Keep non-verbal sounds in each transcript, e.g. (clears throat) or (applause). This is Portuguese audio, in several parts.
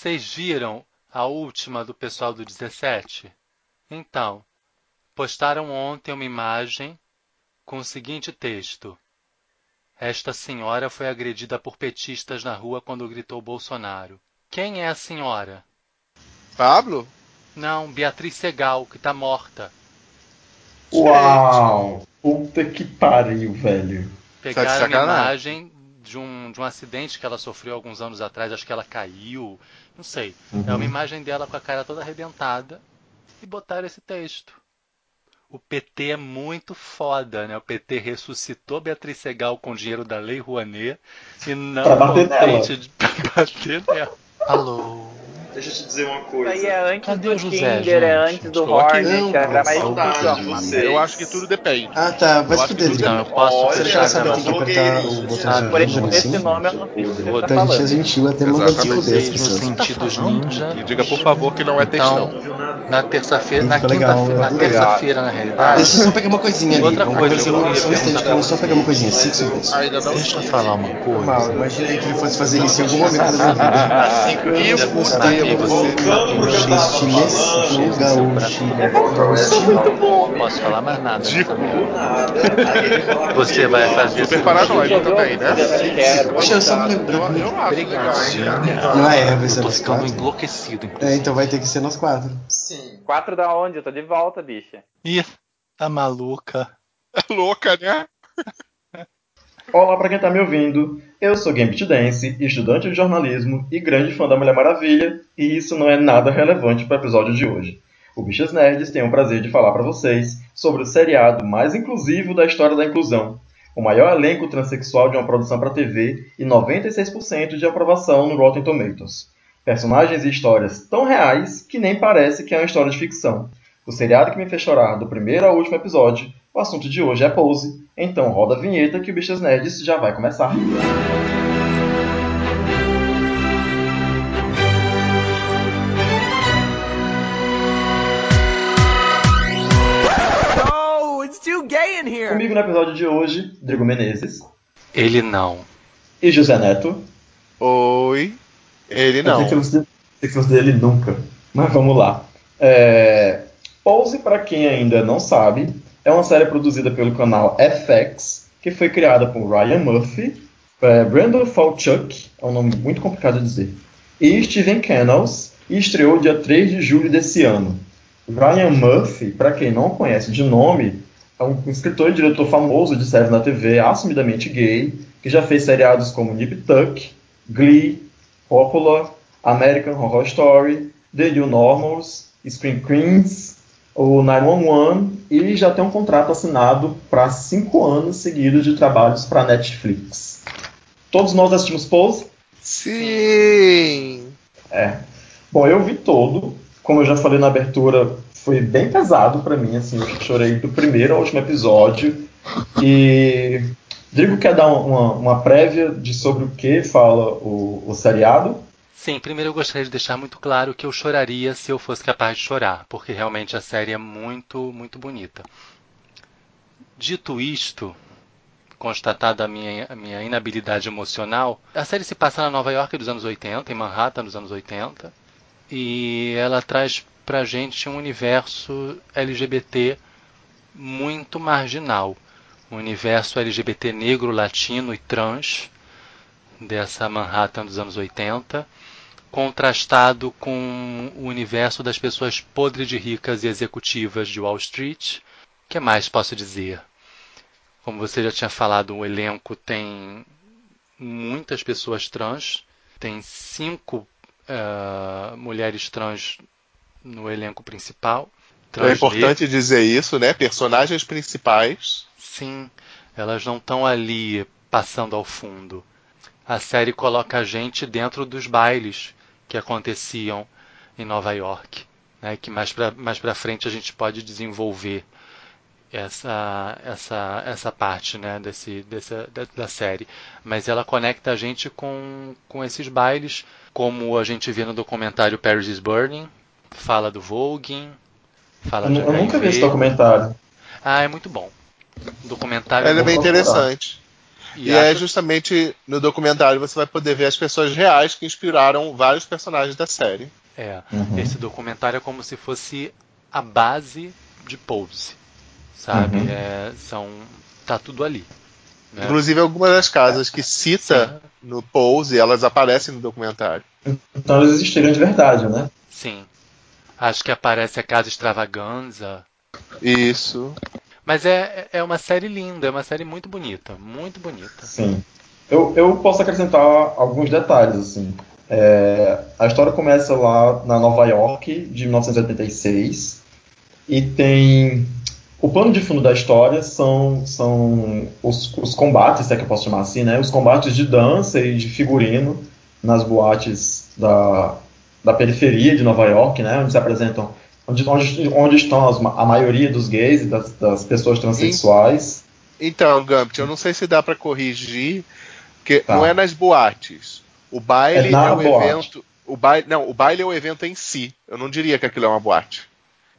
Vocês viram a última do pessoal do 17? Então, postaram ontem uma imagem com o seguinte texto: Esta senhora foi agredida por petistas na rua quando gritou Bolsonaro. Quem é a senhora? Pablo? Não, Beatriz Segal, que tá morta. Uau! Puta que pariu, velho. Pegaram uma imagem de um, de um acidente que ela sofreu alguns anos atrás, acho que ela caiu, não sei. Uhum. É uma imagem dela com a cara toda arrebentada e botaram esse texto. O PT é muito foda, né? O PT ressuscitou Beatriz Segal com dinheiro da Lei Rouanet e não pra bater nela. De, (laughs) pra bater nela. Alô? Deixa eu te dizer uma coisa. Isso aí é antes Cadê do o José, Tinder, é gente? antes do. Hornet, Não, era mais. Eu acho que tudo depende. Ah, tá. Vai Eu se fuder. Então, eu posso Olha, Você já sabe que tem que apertar o botão Ah, de Por esse, nome eu não sei o que você Então tá a gente é falando. gentil até mandar te Exatamente. fuder pessoas. sentidos ninja. E diga, por favor, que não é textão. Então, na terça-feira, na quinta-feira, na terça-feira, na realidade. Deixa eu só pegar uma coisinha ali. Outra coisa, vamos só pegar uma coisinha. Cinco segundos. Não. Deixa eu falar uma coisa. Mal, imaginei que ele fosse fazer isso em algum momento da minha vida. E o Mapi, você- Gaúcho, no gaúcho. Não posso falar mais nada. né, Dico. Samuel? Você vai fazer Super paranoico também, né? Deixa eu só me lembrar. Eu acho legal. Não é, vai Eu ser tô nós ficando quatro. enlouquecido, É, então vai ter que ser nós quatro. Sim. Quatro da onde? Eu tô de volta, bicha. Ih, tá maluca. É (laughs) louca, né? Olá pra quem tá me ouvindo. Eu sou Gambit Dance, estudante de jornalismo e grande fã da Mulher Maravilha, e isso não é nada relevante para o episódio de hoje. O Bichas Nerds tem o prazer de falar para vocês sobre o seriado mais inclusivo da história da inclusão, o maior elenco transexual de uma produção para TV e 96% de aprovação no Rotten Tomatoes. Personagens e histórias tão reais que nem parece que é uma história de ficção. O seriado que me fez chorar do primeiro ao último episódio, o assunto de hoje é Pose, então roda a vinheta que o Bichas Nerds já vai começar. Comigo no episódio de hoje, Drigo Menezes Ele não. e José Neto. Oi. Ele Eu não. fosse- pensei que fosse dele nunca. Mas vamos lá. É... Pose, para quem ainda não sabe, é uma série produzida pelo canal FX, que foi criada por Ryan Murphy, é, Brandon Falchuk, é um nome muito complicado de dizer, e Steven Kennels, e estreou dia 3 de julho desse ano. Ryan Murphy, para quem não conhece de nome, é um escritor e diretor famoso de séries na TV, assumidamente gay, que já fez seriados como Nip Tuck, Glee, Popular, American Horror Story, The New Normals, Screen Queens, o 911 e já tem um contrato assinado para cinco anos seguidos de trabalhos para Netflix. Todos nós assistimos Pose? Sim. É. Bom, eu vi todo. Como eu já falei na abertura, foi bem pesado para mim. Assim, eu chorei do primeiro ao último episódio. E Drigo quer dar uma, uma prévia de sobre o que fala o, o seriado? Sim, primeiro eu gostaria de deixar muito claro que eu choraria se eu fosse capaz de chorar, porque realmente a série é muito, muito bonita. Dito isto, constatada a minha, a minha inabilidade emocional, a série se passa na Nova York dos anos 80, em Manhattan dos anos 80, e ela traz pra gente um universo LGBT muito marginal. Um universo LGBT negro, latino e trans dessa Manhattan dos anos 80 contrastado com o universo das pessoas podres de ricas e executivas de Wall Street. O que mais posso dizer? Como você já tinha falado, o elenco tem muitas pessoas trans, tem cinco uh, mulheres trans no elenco principal. é importante dizer isso, né? Personagens principais. Sim, elas não estão ali passando ao fundo. A série coloca a gente dentro dos bailes que aconteciam em Nova York, né, que mais para mais para frente a gente pode desenvolver essa essa essa parte, né, desse, dessa da, da, série. Mas ela conecta a gente com com esses bailes, como a gente vê no documentário Paris is Burning, fala do voguing, fala eu, de eu nunca vi esse documentário. Ah, é muito bom. O documentário Ele é bem interessante. E, é justamente no documentário você vai poder ver as pessoas reais que inspiraram vários personagens da série. É, Uhum. esse documentário é como se fosse a base de Pose, sabe? Uhum. É, são, tá tudo ali. né? Inclusive algumas das casas que cita no Pose, elas aparecem no documentário. Então eles existiram de verdade, né? Sim. Acho que aparece a Casa Extravaganza. Isso. Mas é, é uma série linda, é uma série muito bonita, muito bonita. Sim. Eu, eu posso acrescentar alguns detalhes, assim. É, a história começa lá na Nova York, de 1986, e tem. O plano de fundo da história são, são os, os combates, se é que eu posso chamar assim, né? Os combates de dança e de figurino nas boates da, da periferia de Nova York, né? Onde se apresentam. Onde, onde, onde estão as a maioria dos gays e das, das pessoas transexuais. Então, Gambit, eu não sei se dá pra corrigir, porque Tá. não é nas boates. O baile É é, o boate. evento. O baile, não, o baile é o evento em si. Eu não diria que aquilo é uma boate.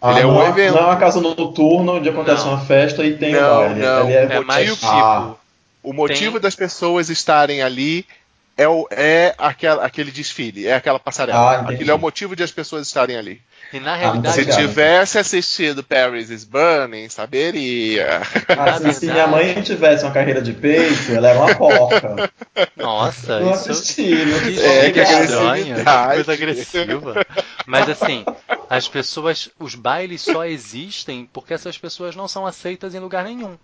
Ah, Ele é não, um é- evento. não é uma casa noturna onde acontece Não. uma festa e tem Não, o baile. não, Ele é, É mais motivo- tipo. Ah. O motivo Tem- das pessoas estarem ali é, o, é aquela, aquele desfile, é aquela passarela. Ah. Aquilo é o motivo de as pessoas estarem ali. E na realidade, Se tivesse assistido Paris is Burning, saberia. Ah, se, se minha mãe tivesse uma carreira de peito, ela era uma porca. nossa, Não isso assisti, não que assisti. É, que agressividade. coisa agressiva. Mas assim, as pessoas, os bailes só existem porque essas pessoas não são aceitas em lugar nenhum.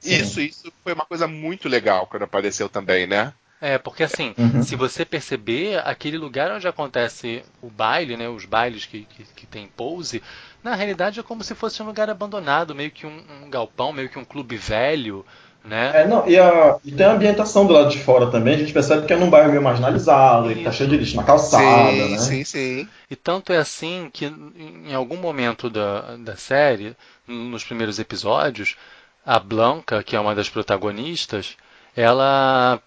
Sim. Isso, isso foi uma coisa muito legal quando apareceu também, né? É, porque assim, Uhum. se você perceber, aquele lugar onde acontece o baile, né, os bailes que, que, que tem pose, na realidade é como se fosse um lugar abandonado, meio que um, um galpão, meio que um clube velho, né? É, não, e, a, e tem a ambientação do lado de fora também. A gente percebe que é num bairro meio marginalizado, ele tá cheio de lixo na calçada, sim, né? sim, sim. E tanto é assim que em algum momento da, da série, nos primeiros episódios, a Blanca, que é uma das protagonistas, ela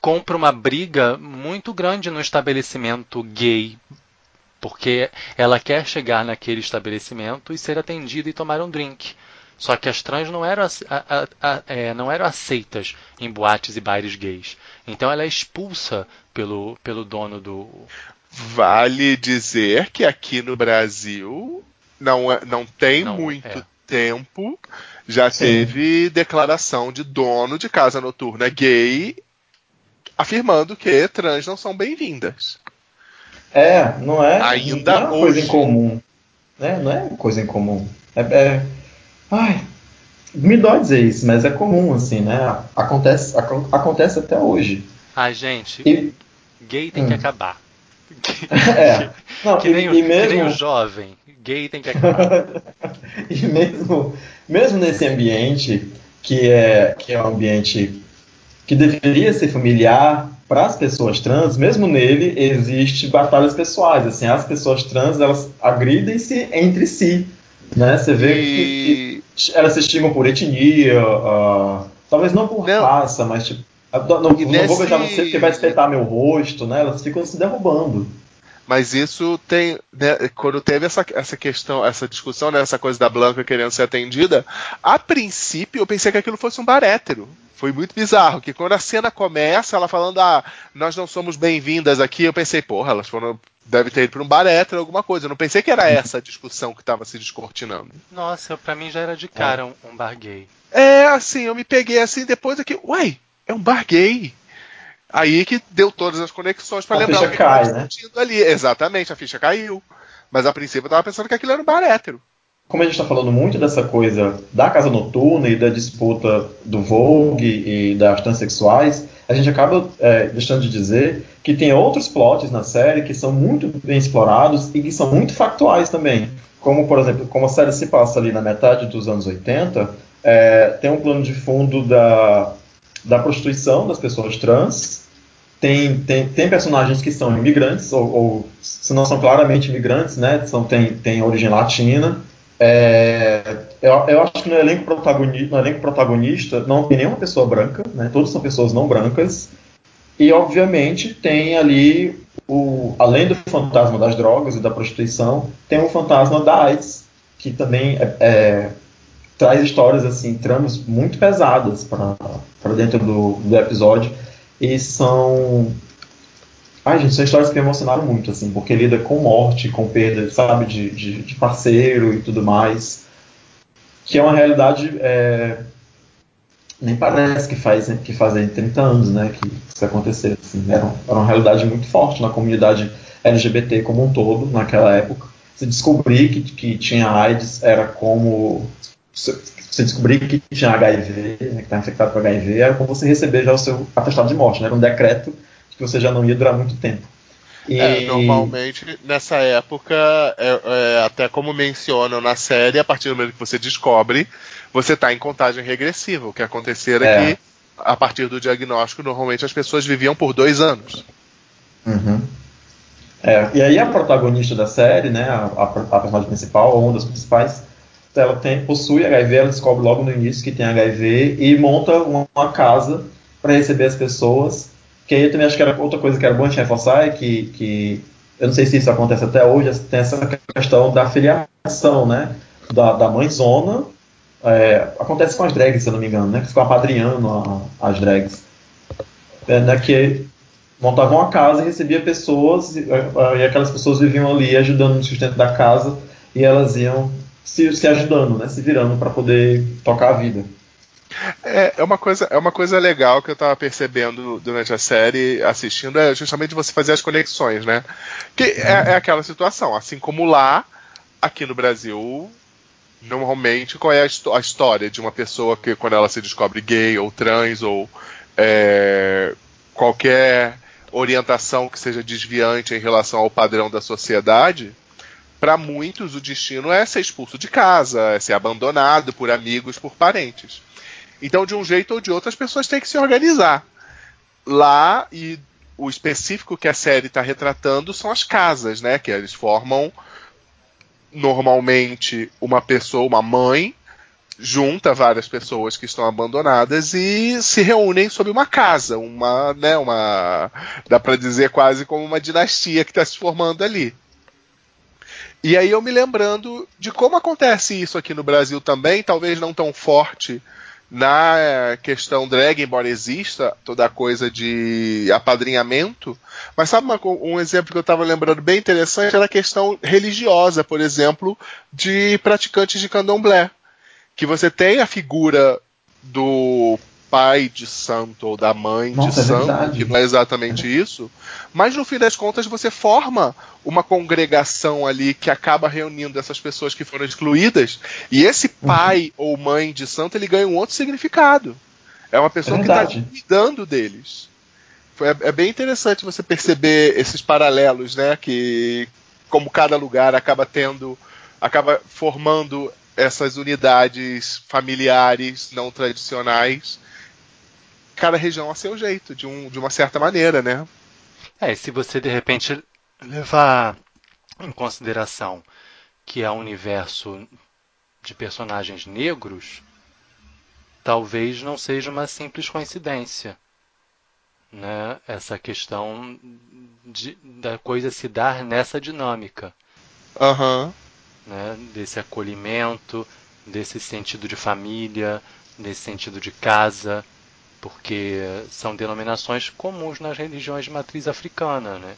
compra uma briga muito grande no estabelecimento gay, porque ela quer chegar naquele estabelecimento e ser atendida e tomar um drink. Só que as trans não eram, a- a- a- é, não eram aceitas em boates e bares gays. Então ela é expulsa pelo, pelo dono do, Vale dizer que aqui no Brasil não, é- não tem Não, muito é. tempo já Sim. teve declaração de dono de casa noturna gay afirmando que trans não são bem-vindas. É, não é, Ainda não é uma coisa hoje. incomum. Né? Não é coisa incomum. É, é- Ai, me dói dizer isso, mas é comum, assim, né? Acontece, acon- acontece até hoje. Ai, gente, E, gay tem Hum. que acabar. (laughs) é, (laughs) não, Que e, nem, o, e que nem mesmo, o jovem. Gay tem que acabar. (laughs) e mesmo, mesmo nesse ambiente que é, que é um ambiente que deveria ser familiar para as pessoas trans, mesmo nele existe batalhas pessoais, assim, as pessoas trans elas agridem-se entre si, né? Você vê que, E que elas se estigam por etnia, ah, talvez não por Não. raça, mas tipo, não, não E vou nesse- beijar você porque vai espetar meu rosto, né? Elas ficam se derrubando. Mas isso tem. né, quando teve essa, essa questão, essa discussão, né, essa coisa da Blanca querendo ser atendida, a princípio eu pensei que aquilo fosse um bar hétero. Foi muito bizarro, que quando a cena começa, ela falando, ah, nós não somos bem-vindas aqui, eu pensei, porra, elas foram. Deve ter ido para um bar hétero, alguma coisa. Eu não pensei que era (laughs) essa a discussão que estava se descortinando. Nossa, pra mim já era de cara um, um bar gay. É, assim, eu me peguei assim depois aqui, uai, é um bar gay. Aí que deu todas as conexões para lembrar o que cai, né? discutindo ali. Exatamente, a ficha caiu. Mas a princípio eu tava pensando que aquilo era um bar hétero. como a gente está falando muito dessa coisa da casa noturna e da disputa do Vogue e das transexuais, a gente acaba é, deixando de dizer que tem outros plots na série que são muito bem explorados e que são muito factuais também. Como, por exemplo, como a série se passa ali na metade dos anos 80, é, tem um plano de fundo da, da prostituição das pessoas trans, tem, tem, tem personagens que são imigrantes, ou, ou se não são claramente imigrantes, né, são, tem, tem origem latina, é, eu, eu acho que no elenco, protagonista, no elenco protagonista não tem nenhuma pessoa branca, né? Todos são pessoas não brancas. E obviamente tem ali o, além do fantasma das drogas e da prostituição, tem o fantasma da AIDS, que também é, é, traz histórias assim, tramas muito pesadas para dentro do, do episódio e são Ai, gente, são histórias que me emocionaram muito, assim, porque lida com morte, com perda, sabe, de, de, de parceiro e tudo mais. Que é uma realidade. É, nem parece que faz que fazem 30 anos, né, que isso aconteceu. Assim, era, era uma realidade muito forte na comunidade LGBT como um todo, naquela época. Se descobrir que, que tinha AIDS era como. Se descobrir que tinha HIV, né, que estava infectado com HIV, era como você receber já o seu atestado de morte, né? Era um decreto que você já não ia durar muito tempo. E... É, normalmente, nessa época, é, é, até como mencionam na série, a partir do momento que você descobre, você está em contagem regressiva. O que acontecer é, é que, a partir do diagnóstico, normalmente as pessoas viviam por dois anos. Uhum. É, e aí a protagonista da série, né, a, a, a personagem principal, ou uma das principais, ela tem, possui HIV, ela descobre logo no início que tem HIV e monta uma, uma casa para receber as pessoas que aí eu também acho que era outra coisa que era bom a gente reforçar é que, que eu não sei se isso acontece até hoje, tem essa questão da filiação, né? Da, da mãezona. É, acontece com as drags, se eu não me engano, né? Que ficam apadrinhando a, as drags. É, né, que montavam a casa e recebia pessoas, e, e, aquelas pessoas viviam ali ajudando no sustento da casa e elas iam se, se ajudando, né? Se virando para poder tocar a vida. É, é, uma coisa, é uma coisa legal que eu estava percebendo durante a série, assistindo, é justamente você fazer as conexões, né? Que é, é aquela situação, assim como lá, aqui no Brasil, normalmente, qual é a, a, história de uma pessoa que, quando ela se descobre gay ou trans ou é, qualquer orientação que seja desviante em relação ao padrão da sociedade, para muitos o destino é ser expulso de casa, é ser abandonado por amigos, por parentes. Então, de um jeito ou de outro, as pessoas têm que se organizar. Lá, e o específico que a série está retratando são as casas, né? Que eles formam normalmente uma pessoa, uma mãe, junta várias pessoas que estão abandonadas e se reúnem sob uma casa, uma, né, uma, dá para dizer quase como uma dinastia que está se formando ali. E aí eu me lembrando de como acontece isso aqui no Brasil também, talvez não tão forte na questão drag, embora exista toda a coisa de apadrinhamento, mas sabe uma, um exemplo que eu estava lembrando bem interessante era a questão religiosa, por exemplo, de praticantes de candomblé. Que você tem a figura do pai de santo ou da mãe Nossa, de é santo, que não é exatamente isso, mas no fim das contas você forma uma congregação ali que acaba reunindo essas pessoas que foram excluídas, e esse uhum. pai uhum. ou mãe de santo ele ganha um outro significado. É uma pessoa é que está cuidando deles. É, é, bem interessante você perceber esses paralelos, né? Que como cada lugar acaba tendo, acaba formando essas unidades familiares não tradicionais cada região a seu jeito, de, um, de uma certa maneira, né? É, se você de repente levar em consideração que é um universo de personagens negros, talvez não seja uma simples coincidência. Né? Essa questão de, da coisa se dar nessa dinâmica. Uhum. Né? Desse acolhimento, desse sentido de família, desse sentido de casa porque são denominações comuns nas religiões de matriz africana, né?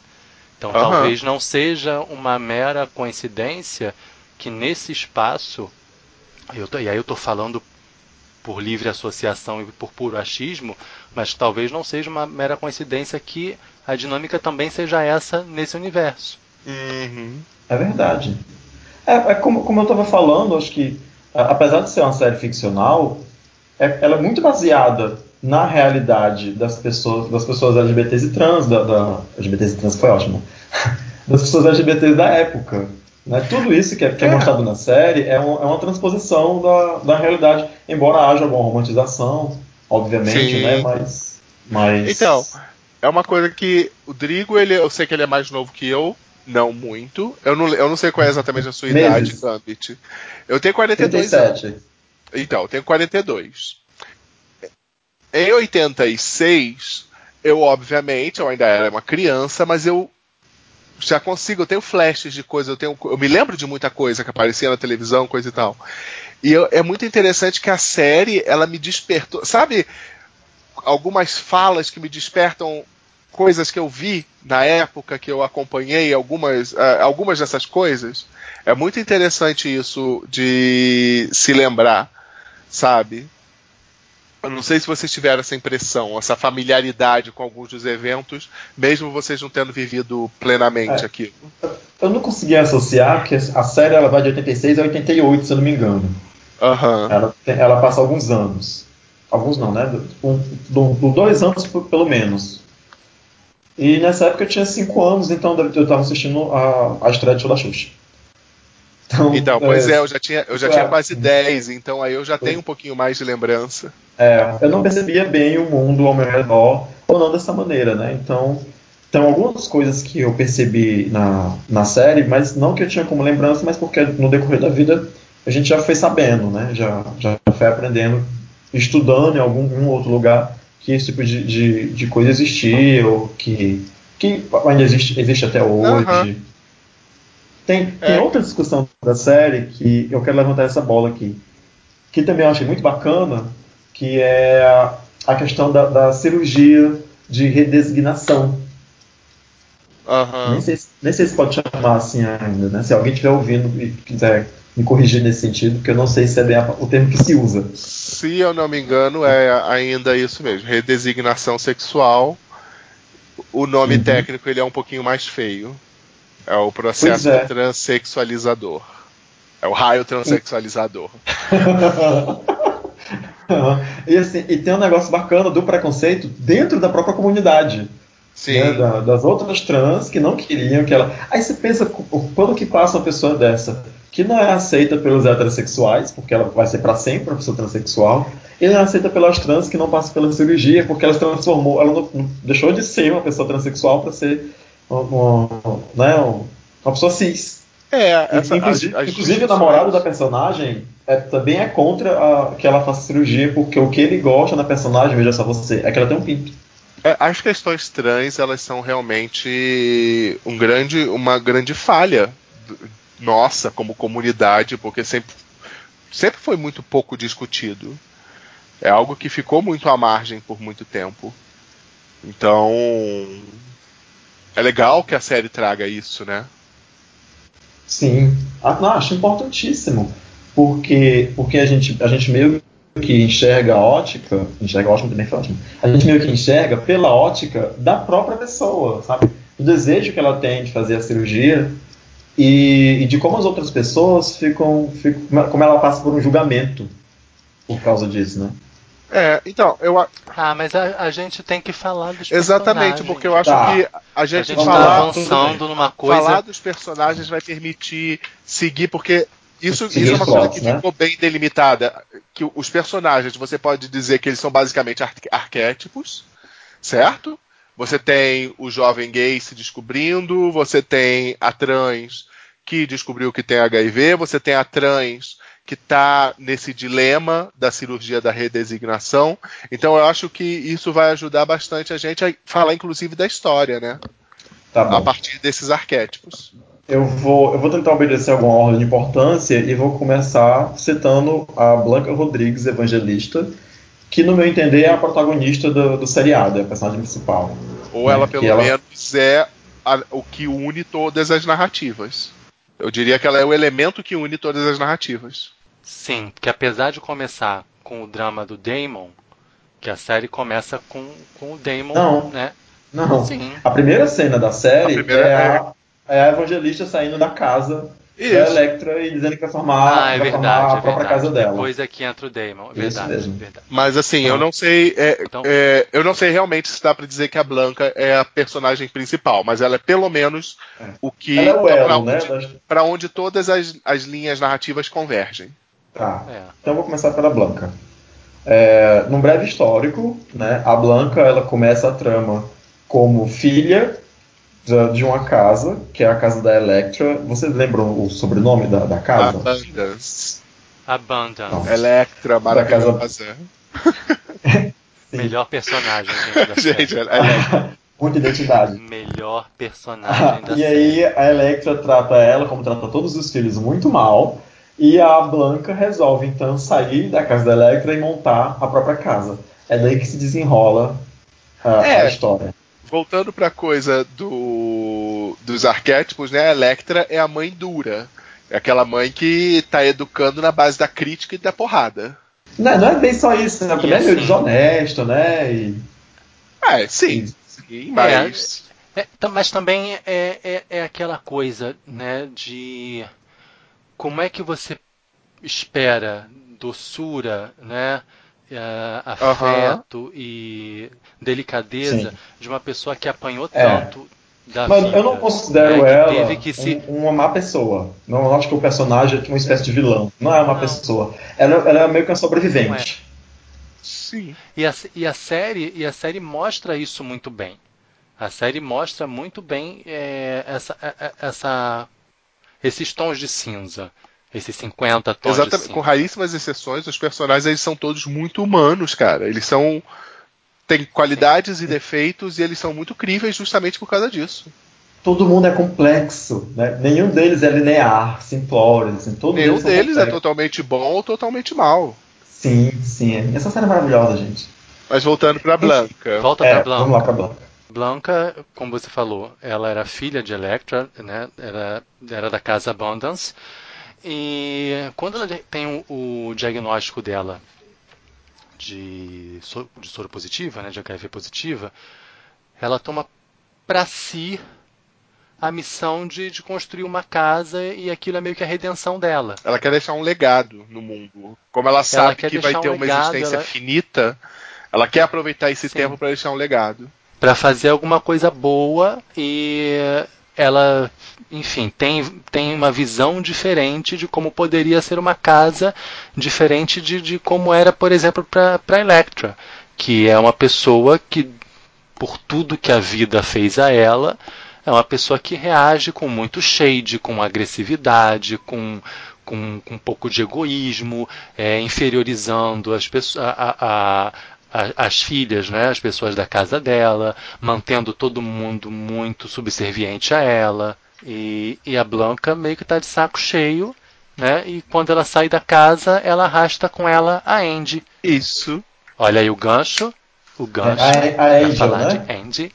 Então uhum. talvez não seja uma mera coincidência que nesse espaço, eu tô, e aí eu estou falando por livre associação e por puro achismo, mas talvez não seja uma mera coincidência que a dinâmica também seja essa nesse universo. Uhum. É verdade. É, é como, como eu estava falando, acho que apesar de ser uma série ficcional, é, ela é muito baseada na realidade das pessoas, das pessoas LGBTs e trans, da, da LGBTs e trans foi ótimo, (laughs) das pessoas LGBTs da época. Né? Tudo isso que é, que é, é. mostrado na série é, um, é uma transposição da, da realidade, embora haja alguma romantização, obviamente, né? Mas, mas. Então, é uma coisa que o Drigo, ele, eu sei que ele é mais novo que eu, não muito. Eu não, eu não sei qual é exatamente a sua idade, Gambit. Eu tenho 42 37. anos. Então, eu tenho 42. Em 86, eu obviamente, eu ainda era uma criança, mas eu já consigo, eu tenho flashes de coisa, eu, tenho, eu me lembro de muita coisa que aparecia na televisão, coisa e tal. E eu- é muito interessante que a série, ela me despertou. Sabe, algumas falas que me despertam coisas que eu vi na época que eu acompanhei, algumas, ah, algumas dessas coisas. É muito interessante isso de se lembrar, sabe? Eu não sei se vocês tiveram essa impressão, essa familiaridade com alguns dos eventos, mesmo vocês não tendo vivido plenamente É. aquilo. Eu não consegui associar, porque a série ela vai de 86 a 88, se eu não me engano. Aham. Ela, ela passa alguns anos. Alguns não, né? Do, do- do dois anos pelo menos. E nessa época eu tinha cinco anos, então eu estava assistindo a, a estreia de da Xuxa. Então, Então, pois é, eu já tinha, eu já é. tinha quase 10, então aí eu já tenho um pouquinho mais de lembrança. É, eu não percebia bem o mundo ao meu redor, ou não dessa maneira, né? Então, tem algumas coisas que eu percebi na, na série, mas não que eu tinha como lembrança, mas porque no decorrer da vida a gente já foi sabendo, né? Já, já foi aprendendo, estudando em algum um outro lugar que esse tipo de, de, de coisa existia, ou que, que ainda existe, existe até hoje. Tem, tem É. outra discussão da série que eu quero levantar essa bola aqui, que também eu achei muito bacana, que é a- a questão da, da cirurgia de redesignação. Aham. Nem, sei, se- nem sei se pode chamar assim ainda, né? Se alguém estiver ouvindo e quiser me corrigir nesse sentido, porque eu não sei se é bem a- o termo que se usa. Se eu não me engano, é ainda isso mesmo, redesignação sexual. O nome Uhum. técnico ele é um pouquinho mais feio. É o processo é. transexualizador. É o raio transexualizador. (laughs) e, assim, e tem um negócio bacana do preconceito dentro da própria comunidade. Sim. né, da- das outras trans que não queriam que ela. Aí você pensa quando que passa uma pessoa dessa que não é aceita pelos heterossexuais, porque ela vai ser para sempre uma pessoa transexual, e não é aceita pelas trans que não passam pela cirurgia, porque ela se transformou, ela não, não- deixou de ser uma pessoa transexual para ser uma, uma- né, uma pessoa cis. É, essa, inclusive, as- as inclusive o namorado da personagem é, também é contra a- que ela faça cirurgia, porque o que ele gosta na personagem, veja só você, é que ela tem um pinto. É, as questões trans elas são realmente um grande, uma grande falha nossa como comunidade, porque sempre, sempre foi muito pouco discutido. É algo que ficou muito à margem por muito tempo. Então é legal que a série traga isso, né? Sim, ah, não, acho importantíssimo, porque, porque a, gente, a gente meio que enxerga a ótica, enxerga a ótica também foi ótimo, a gente meio que enxerga pela ótica da própria pessoa, sabe? O desejo que ela tem de fazer a cirurgia e, e de como as outras pessoas ficam, ficam, como ela passa por um julgamento por causa disso, né? É, então, eu a- Ah, mas a, a gente tem que falar dos exatamente, personagens. porque eu acho Tá. que a A gente, gente Vamos tá falar, tudo avançando numa coisa. falar dos personagens vai permitir seguir, porque isso, isso é uma coisa que né? ficou bem delimitada. Que os personagens, você pode dizer que eles são basicamente ar- arquétipos, certo? Você tem o jovem gay se descobrindo, você tem a trans que descobriu que tem HIV, você tem a trans que está nesse dilema da cirurgia da redesignação. Então eu acho que isso vai ajudar bastante a gente a falar, inclusive, da história, né? Tá A partir desses arquétipos. Eu vou, eu vou tentar obedecer alguma ordem de importância e vou começar citando a Blanca Rodrigues, evangelista, que, no meu entender, é a protagonista do, do seriado, é a personagem principal. Ou ela, que pelo ela- menos, é a- o que une todas as narrativas. Eu diria que ela é o elemento que une todas as narrativas. Sim, porque apesar de começar com o drama do Damon, que a série começa com, com o Damon, Não. né? Não, Sim. a primeira cena da série A é, é- a, é a evangelista saindo da casa da Isso. Electra e dizendo que vai formar, Ah, é vai formar verdade, a é própria verdade. casa dela. Depois é que entra o Damon. É Isso verdade, mesmo. verdade. Mas assim, eu Ah. não sei. é, Então- é, eu não sei realmente se dá pra dizer que a Blanca é a personagem principal, mas ela é pelo menos É. o que. Ela é o pra elo, né? onde, das- pra onde todas as, as linhas narrativas convergem. Tá. É. Então eu vou começar pela Blanca. É, num breve histórico, né, a Blanca ela começa a trama como filha de uma casa, que é a casa da Electra. Vocês lembram o sobrenome da, da casa? Abandas. A banda. Não. Electra, Da casa- maravilhosa. (laughs) Melhor personagem, gente, da (laughs) série. Gente, ela- Muita identidade. Melhor personagem (laughs) da e série. aí a Electra trata ela, como trata todos os filhos, muito mal. E a Blanca resolve então sair da casa da Electra e montar a própria casa. É daí que se desenrola a, É. a história. Voltando pra coisa do, dos arquétipos, né? A Electra é a mãe dura. É aquela mãe que tá educando na base da crítica e da porrada. Não, não é bem só isso, né? Porque E é meio desonesto, né? E, É, sim. sim mas. É, tam- mas também é, é, é aquela coisa, né, de como é que você espera doçura, né, é, afeto e delicadeza Sim. de uma pessoa que apanhou É. tanto da Mas vida. eu não considero né, que ela teve que se um- uma má pessoa. Não acho que o personagem é uma espécie de vilão. Não é uma Não. pessoa. Ela, ela é meio que uma sobrevivente. Sim. E a, e a série e a série mostra isso muito bem. A série mostra muito bem é, essa, é, é, essa, esses tons de cinza, esses 50 tons de Exatamente. cinza. Com raríssimas exceções, os personagens eles são todos muito humanos, cara. Eles são. têm qualidades e defeitos e eles são muito críveis justamente por causa disso. Todo mundo é complexo. Né? Nenhum deles é linear, simplório. Assim, todos Nenhum deles é totalmente bom ou totalmente mal. Sim, sim. Essa série é maravilhosa, gente. Mas voltando pra Blanca. Volta É, para Blanca. vamos lá pra Blanca. Blanca, como você falou, ela era filha de Electra, né? Era, era da casa Abundance. E quando ela tem o, o diagnóstico dela de, so- de soro positiva, né? De HIV positiva, ela toma para si a missão de, de construir uma casa e aquilo é meio que a redenção dela. Ela quer deixar um legado no mundo. Como ela sabe quer que vai ter um uma legado, existência ela- finita, ela quer aproveitar esse Sim. tempo para deixar um legado. Para fazer alguma coisa boa e ela, enfim, tem, tem uma visão diferente de como poderia ser uma casa, diferente de, de como era, por exemplo, para Electra, que é uma pessoa que, por tudo que a vida fez a ela, é uma pessoa que reage com muito shade, com agressividade, com, com, com um pouco de egoísmo, é, inferiorizando as pessoas. A, a, a- as filhas, né, as pessoas da casa dela, mantendo todo mundo muito subserviente a ela. E, e a Blanca meio que está de saco cheio, né? E quando ela sai da casa, ela arrasta com ela a Andy. Isso. Olha aí o gancho. O gancho. A- a pra Angel, falar né? de Andy.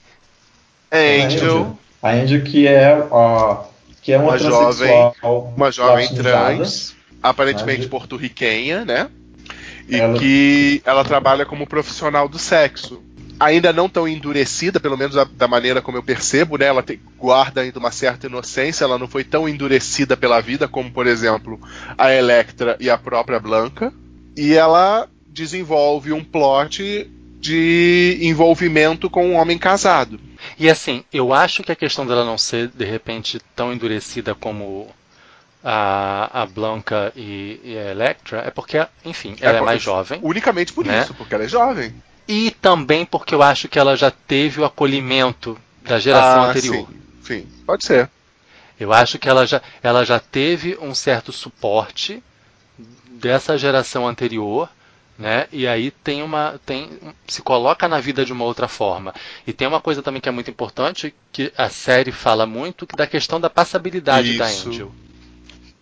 Angel, A Angel que é, a, que é uma, Uma transexual uma jovem trans, aparentemente porto-riquenha, né? E Ela- que ela trabalha como profissional do sexo. Ainda não tão endurecida, pelo menos da, da maneira como eu percebo, né? Ela tem- guarda ainda uma certa inocência, ela não foi tão endurecida pela vida como, por exemplo, a Electra e a própria Blanca. E ela desenvolve um plot de envolvimento com um homem casado. E assim, eu acho que a questão dela não ser, de repente, tão endurecida como a, a Blanca e, e a Electra é porque, enfim, ela é, por- mais jovem. Unicamente por Né? isso, porque ela é jovem. E também porque eu acho que ela já teve o acolhimento da geração Ah, anterior. Sim, sim, pode ser. Eu acho que ela já, ela já teve um certo suporte dessa geração anterior, né? E aí tem uma tem se coloca na vida de uma outra forma. E tem uma coisa também que é muito importante que a série fala muito que da questão da passabilidade da Isso. Angel.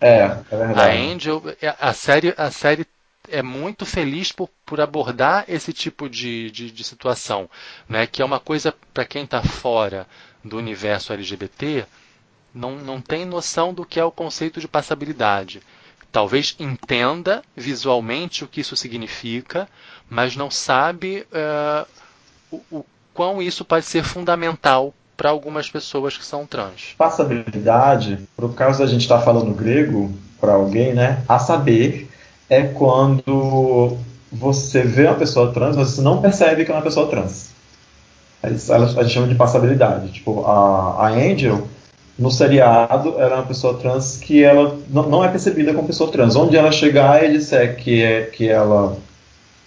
É, é A verdade. Angel, a série, a série é muito feliz por, por abordar esse tipo de, de, de situação, né? Que é uma coisa para quem está fora do universo LGBT não, não tem noção do que é o conceito de passabilidade. Talvez entenda visualmente o que isso significa, mas não sabe eh, o, o quão isso pode ser fundamental para algumas pessoas que são trans. Passabilidade, por causa da gente estar falando grego para alguém, né? A saber é quando você vê uma pessoa trans, mas você não percebe que é uma pessoa trans. Ela- A gente chama de passabilidade. Tipo, a, a Angel, no seriado, ela é uma pessoa trans que ela não, não é percebida como pessoa trans. Onde ela chegar e disser que, é, que ela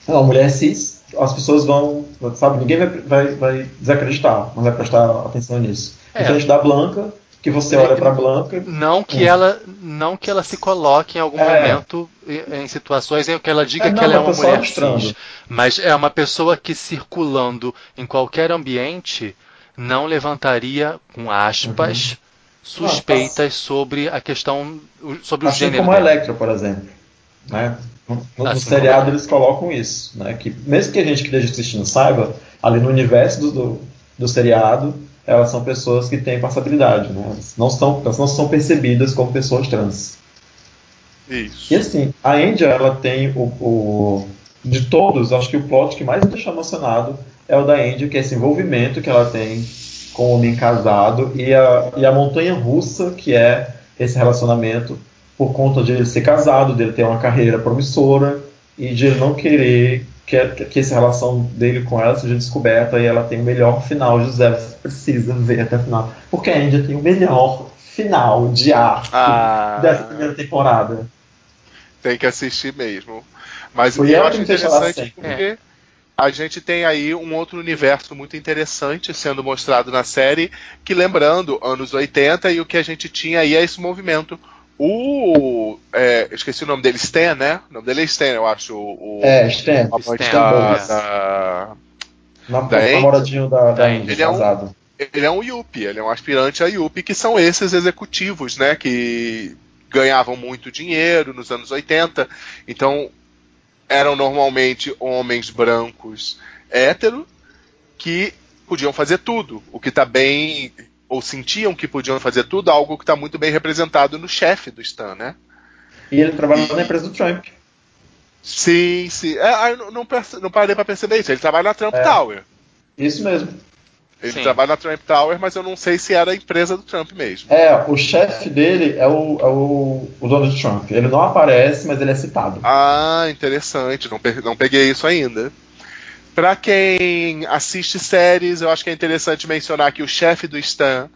é uma mulher cis, as pessoas vão, sabe, ninguém vai, vai, vai desacreditar, não vai prestar atenção nisso. É. Diferente da Blanca, que você olha pra Blanca Não que Hum. ela não que ela se coloque em algum É. momento em situações em que ela diga É, que não, ela é uma mulher cis, mas é uma pessoa que circulando em qualquer ambiente não levantaria com aspas suspeitas sobre a questão, o- sobre o Assim gênero como a. Electra, por exemplo. Né? No, no- no seriado eles colocam isso, né? Que mesmo que a gente que esteja assistindo saiba, ali no universo do, do, do seriado, elas são pessoas que têm passabilidade, né? Elas não, são, elas não são percebidas como pessoas trans. Isso. E assim, a Angel, ela tem o, o- De todos, acho que o plot que mais me deixou emocionado é o da Angel, que é esse envolvimento que ela tem com o homem casado e a, e a montanha russa que é esse relacionamento por conta de ele ser casado, dele ter uma carreira promissora e de ele não querer que, que essa relação dele com ela seja descoberta e ela tem o melhor final. José, você precisa ver até o final. Porque a Angel tem o melhor final de arco Ah. dessa primeira temporada. Tem que assistir mesmo. Mas Foi eu acho interessante porque a gente tem aí um outro universo muito interessante sendo mostrado na série, que lembrando, anos 80, e o que a gente tinha aí é esse movimento. O. é, eu esqueci o nome dele, Stan, né? O nome dele é Stan, eu acho. O, É, Stan. o Stan, da, da- Na, Da namoradinho da, da. Ele é um- ele é um Yuppie, ele é um aspirante a Yuppie, que são esses executivos, né, que ganhavam muito dinheiro nos anos 80. Então, eram normalmente homens brancos hétero que podiam fazer tudo, o que está bem ou sentiam que podiam fazer tudo, algo que está muito bem representado no chefe do Stan, né? E ele trabalha na empresa do Trump. Sim, sim. É, ah, eu não, não, perce- não parei para perceber isso. Ele trabalha na Trump É. Tower. Isso mesmo. Ele Sim. trabalha na Trump Tower, mas eu não sei se era a empresa do Trump mesmo. É, o chefe dele é o, é o, o Donald Trump. Ele não aparece, mas ele é citado. Ah, interessante. Não, pe- não peguei isso ainda. Pra quem assiste séries, eu acho que é interessante mencionar que o chefe do Stan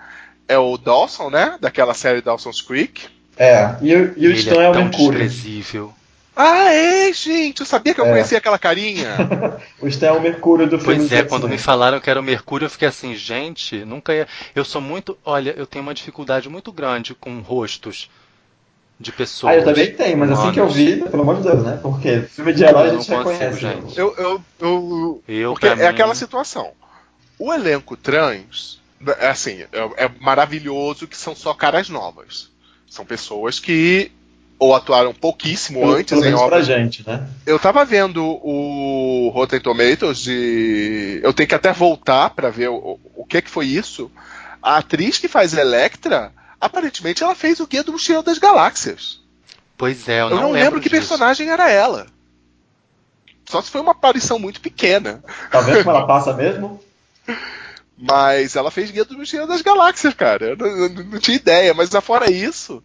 é o Dawson, né? Daquela série Dawson's Creek. É, e, o- e o Ele Stan é é o tão Mercúrio. Ah, é, gente! Eu sabia que eu É. conhecia aquela carinha. (laughs) O Stan é o Mercúrio do filme Pois é, quando me falaram que era o Mercúrio, eu fiquei assim, gente, nunca ia. Eu sou muito. Olha, eu tenho uma dificuldade muito grande com rostos de pessoas. Ah, eu também tenho, mas assim que eu vi, pelo amor de Deus, né? Porque filme de herói a gente reconhece. né? gente. Eu, eu, eu, Eu, porque é mim- aquela situação. O elenco trans, é assim, é, é maravilhoso que são só caras novas. São pessoas que ou atuaram pouquíssimo Pelo, antes pelo em menos pra gente, né? Eu tava vendo o Rotten Tomatoes de. Eu tenho que até voltar pra ver o, o que que foi isso. A atriz que faz Electra, aparentemente ela fez o Guia do Mochileiro das Galáxias. Pois é, eu, Eu, não, lembro, que disso. personagem era ela. Só se foi uma aparição muito pequena. Tá vendo como ela passa mesmo? (laughs) Mas ela fez Guia do Mochileiro das Galáxias, cara. Eu não, eu não tinha ideia. Mas fora isso,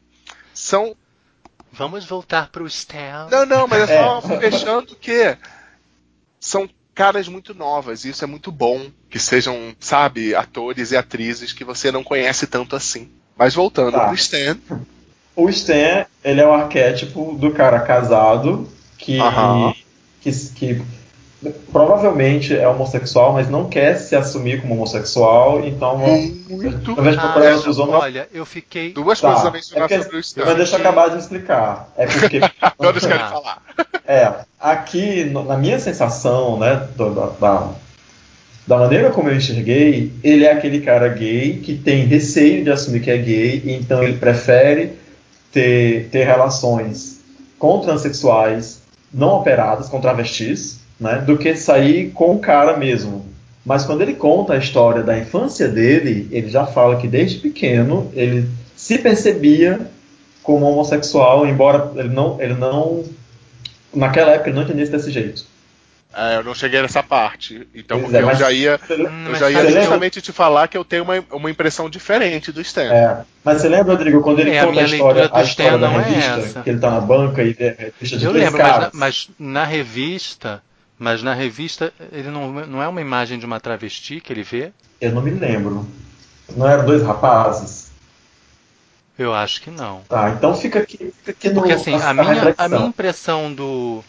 são Vamos voltar pro Stan. Não, não, mas é só (laughs) É. fechando que são caras muito novas, e isso é muito bom. Que sejam, sabe, atores e atrizes que você não conhece tanto assim. Mas voltando Tá. pro Stan. O Stan, ele é o arquétipo do cara casado que, que, que provavelmente é homossexual, mas não quer se assumir como homossexual, então Muito. ao invés de Ah, procurar outros homens. olha, eu fiquei. Duas Tá, coisas a mencionar é sobre o Mas Stan. deixa eu acabar de explicar. É porque (laughs) Todos querem Ah. falar. É, aqui, no- na minha sensação, né, do- da, da, da maneira como eu enxerguei, ele é aquele cara gay que tem receio de assumir que é gay, então ele prefere ter, ter relações com transexuais não operadas, com travestis, né, do que sair com o cara mesmo. Mas quando ele conta a história da infância dele, ele já fala que desde pequeno ele se percebia como homossexual, embora ele não, ele não naquela época ele não entendesse desse jeito. É, eu não cheguei nessa parte. Então é, eu já ia. Eu já ia justamente te falar que eu tenho uma, uma impressão diferente do Stan. É, mas você lembra, Rodrigo, quando ele É, a conta a, minha história, a história Stan da não é revista, essa. que ele tá na banca e a revista de Eu lembro, mas na, mas na revista. Mas na revista, ele não, não é uma imagem de uma travesti que ele vê? Eu não me lembro. Não eram dois rapazes? Eu acho que não. Tá, então fica aqui, fica aqui no Porque assim, a, a minha, a minha impressão do.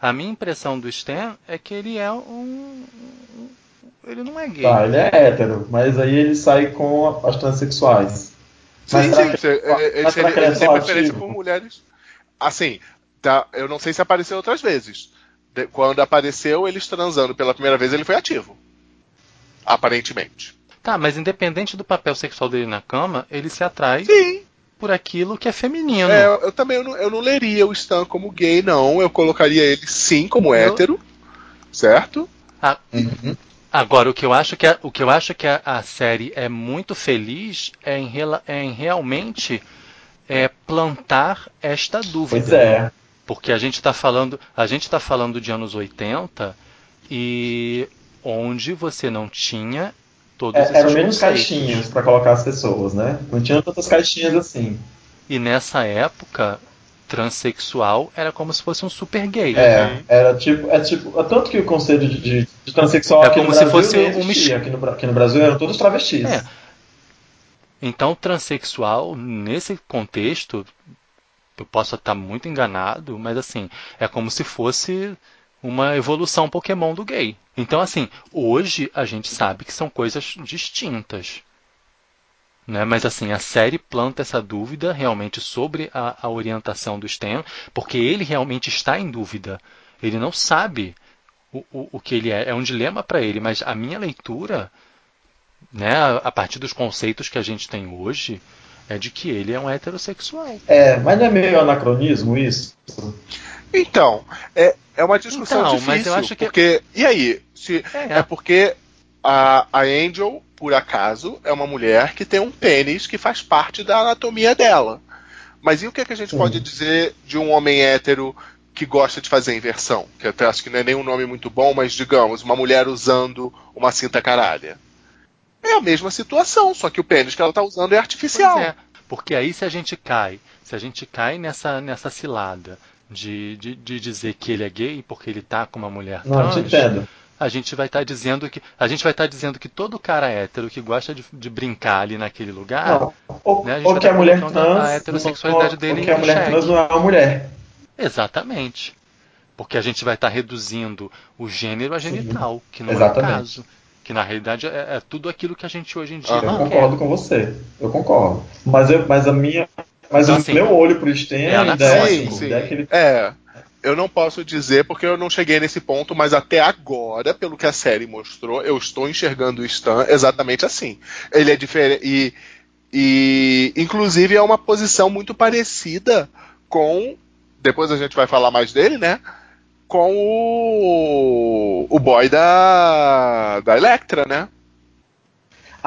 A minha impressão do Stan é que ele é um. Ele não é gay. Tá, ele é hétero, mas aí ele sai com as transexuais. Sim, Mas sim. que- ele, mas ele, ele ele tem preferência por mulheres. Assim, tá, eu não sei se apareceu outras vezes. De- quando apareceu eles transando pela primeira vez, ele foi ativo. Aparentemente. Tá, mas independente do papel sexual dele na cama, ele se atrai Sim. Por aquilo que é feminino. É, eu também eu não, eu não leria o Stan como gay, não. Eu colocaria ele sim como Eu- hétero. Certo? Ah, Uhum. Agora, o que eu acho que a, o que eu acho que a, a série é muito feliz é em, rela- é em realmente é, plantar esta dúvida. Pois é. Porque a gente está falando, a gente tá falando de anos 80 e onde você não tinha todos É, esses eram menos caixinhas pra colocar as pessoas, né? Não tinha tantas caixinhas assim. E nessa época, transexual era como se fosse um super gay. É, era tipo, é tipo, é tanto que o conceito de, de, de transexual É aqui como no se Brasil fosse um existia. aqui, no, aqui no Brasil eram todos travestis. É. Então, transexual, nesse contexto, eu posso estar muito enganado, mas assim, é como se fosse uma evolução Pokémon do gay. Então, assim, hoje a gente sabe que são coisas distintas. Né? Mas assim, a série planta essa dúvida realmente sobre a, a orientação do Stan, porque ele realmente está em dúvida. Ele não sabe o, o, o que ele é. É um dilema para ele, mas a minha leitura né, a a partir dos conceitos que a gente tem hoje, é de que ele é um heterossexual. É, mas não é meio anacronismo isso? Então, é, é uma discussão Então, difícil. mas eu acho que- Porque. E aí? Se, É. é porque a, a Angel, por acaso, é uma mulher que tem um pênis que faz parte da anatomia dela. Mas e o que, é que a gente Sim. pode dizer de um homem hétero que gosta de fazer inversão? Que até acho que não é nem um nome muito bom, mas digamos, uma mulher usando uma cinta caralha. É a mesma situação, só que o pênis que ela tá usando é artificial. É, porque aí se a gente cai, se a gente cai nessa, nessa cilada de, de, de dizer que ele é gay porque ele tá com uma mulher Não, trans, a gente vai estar dizendo que a gente vai estar dizendo que todo cara hétero que gosta de, de brincar ali naquele lugar, Não. Ou, né, ou que a tá mulher trans. a heterossexualidade ou- dele ou que a mulher trans não é uma mulher. exatamente. Porque a gente vai estar reduzindo o gênero a genital, que não é Exatamente. o caso. Que na realidade é, é tudo aquilo que a gente hoje em dia Aham. Eu não quer. concordo com você. Eu concordo. Mas, eu, mas a minha. Mas Então, o assim, meu olho pro Stan é ainda é. Sim, sim. é aquele- É, eu não posso dizer porque eu não cheguei nesse ponto, mas até agora, pelo que a série mostrou, eu estou enxergando o Stan exatamente assim. Ele é diferente e, e inclusive é uma posição muito parecida com depois a gente vai falar mais dele, né? Com o o boy da da Electra, né?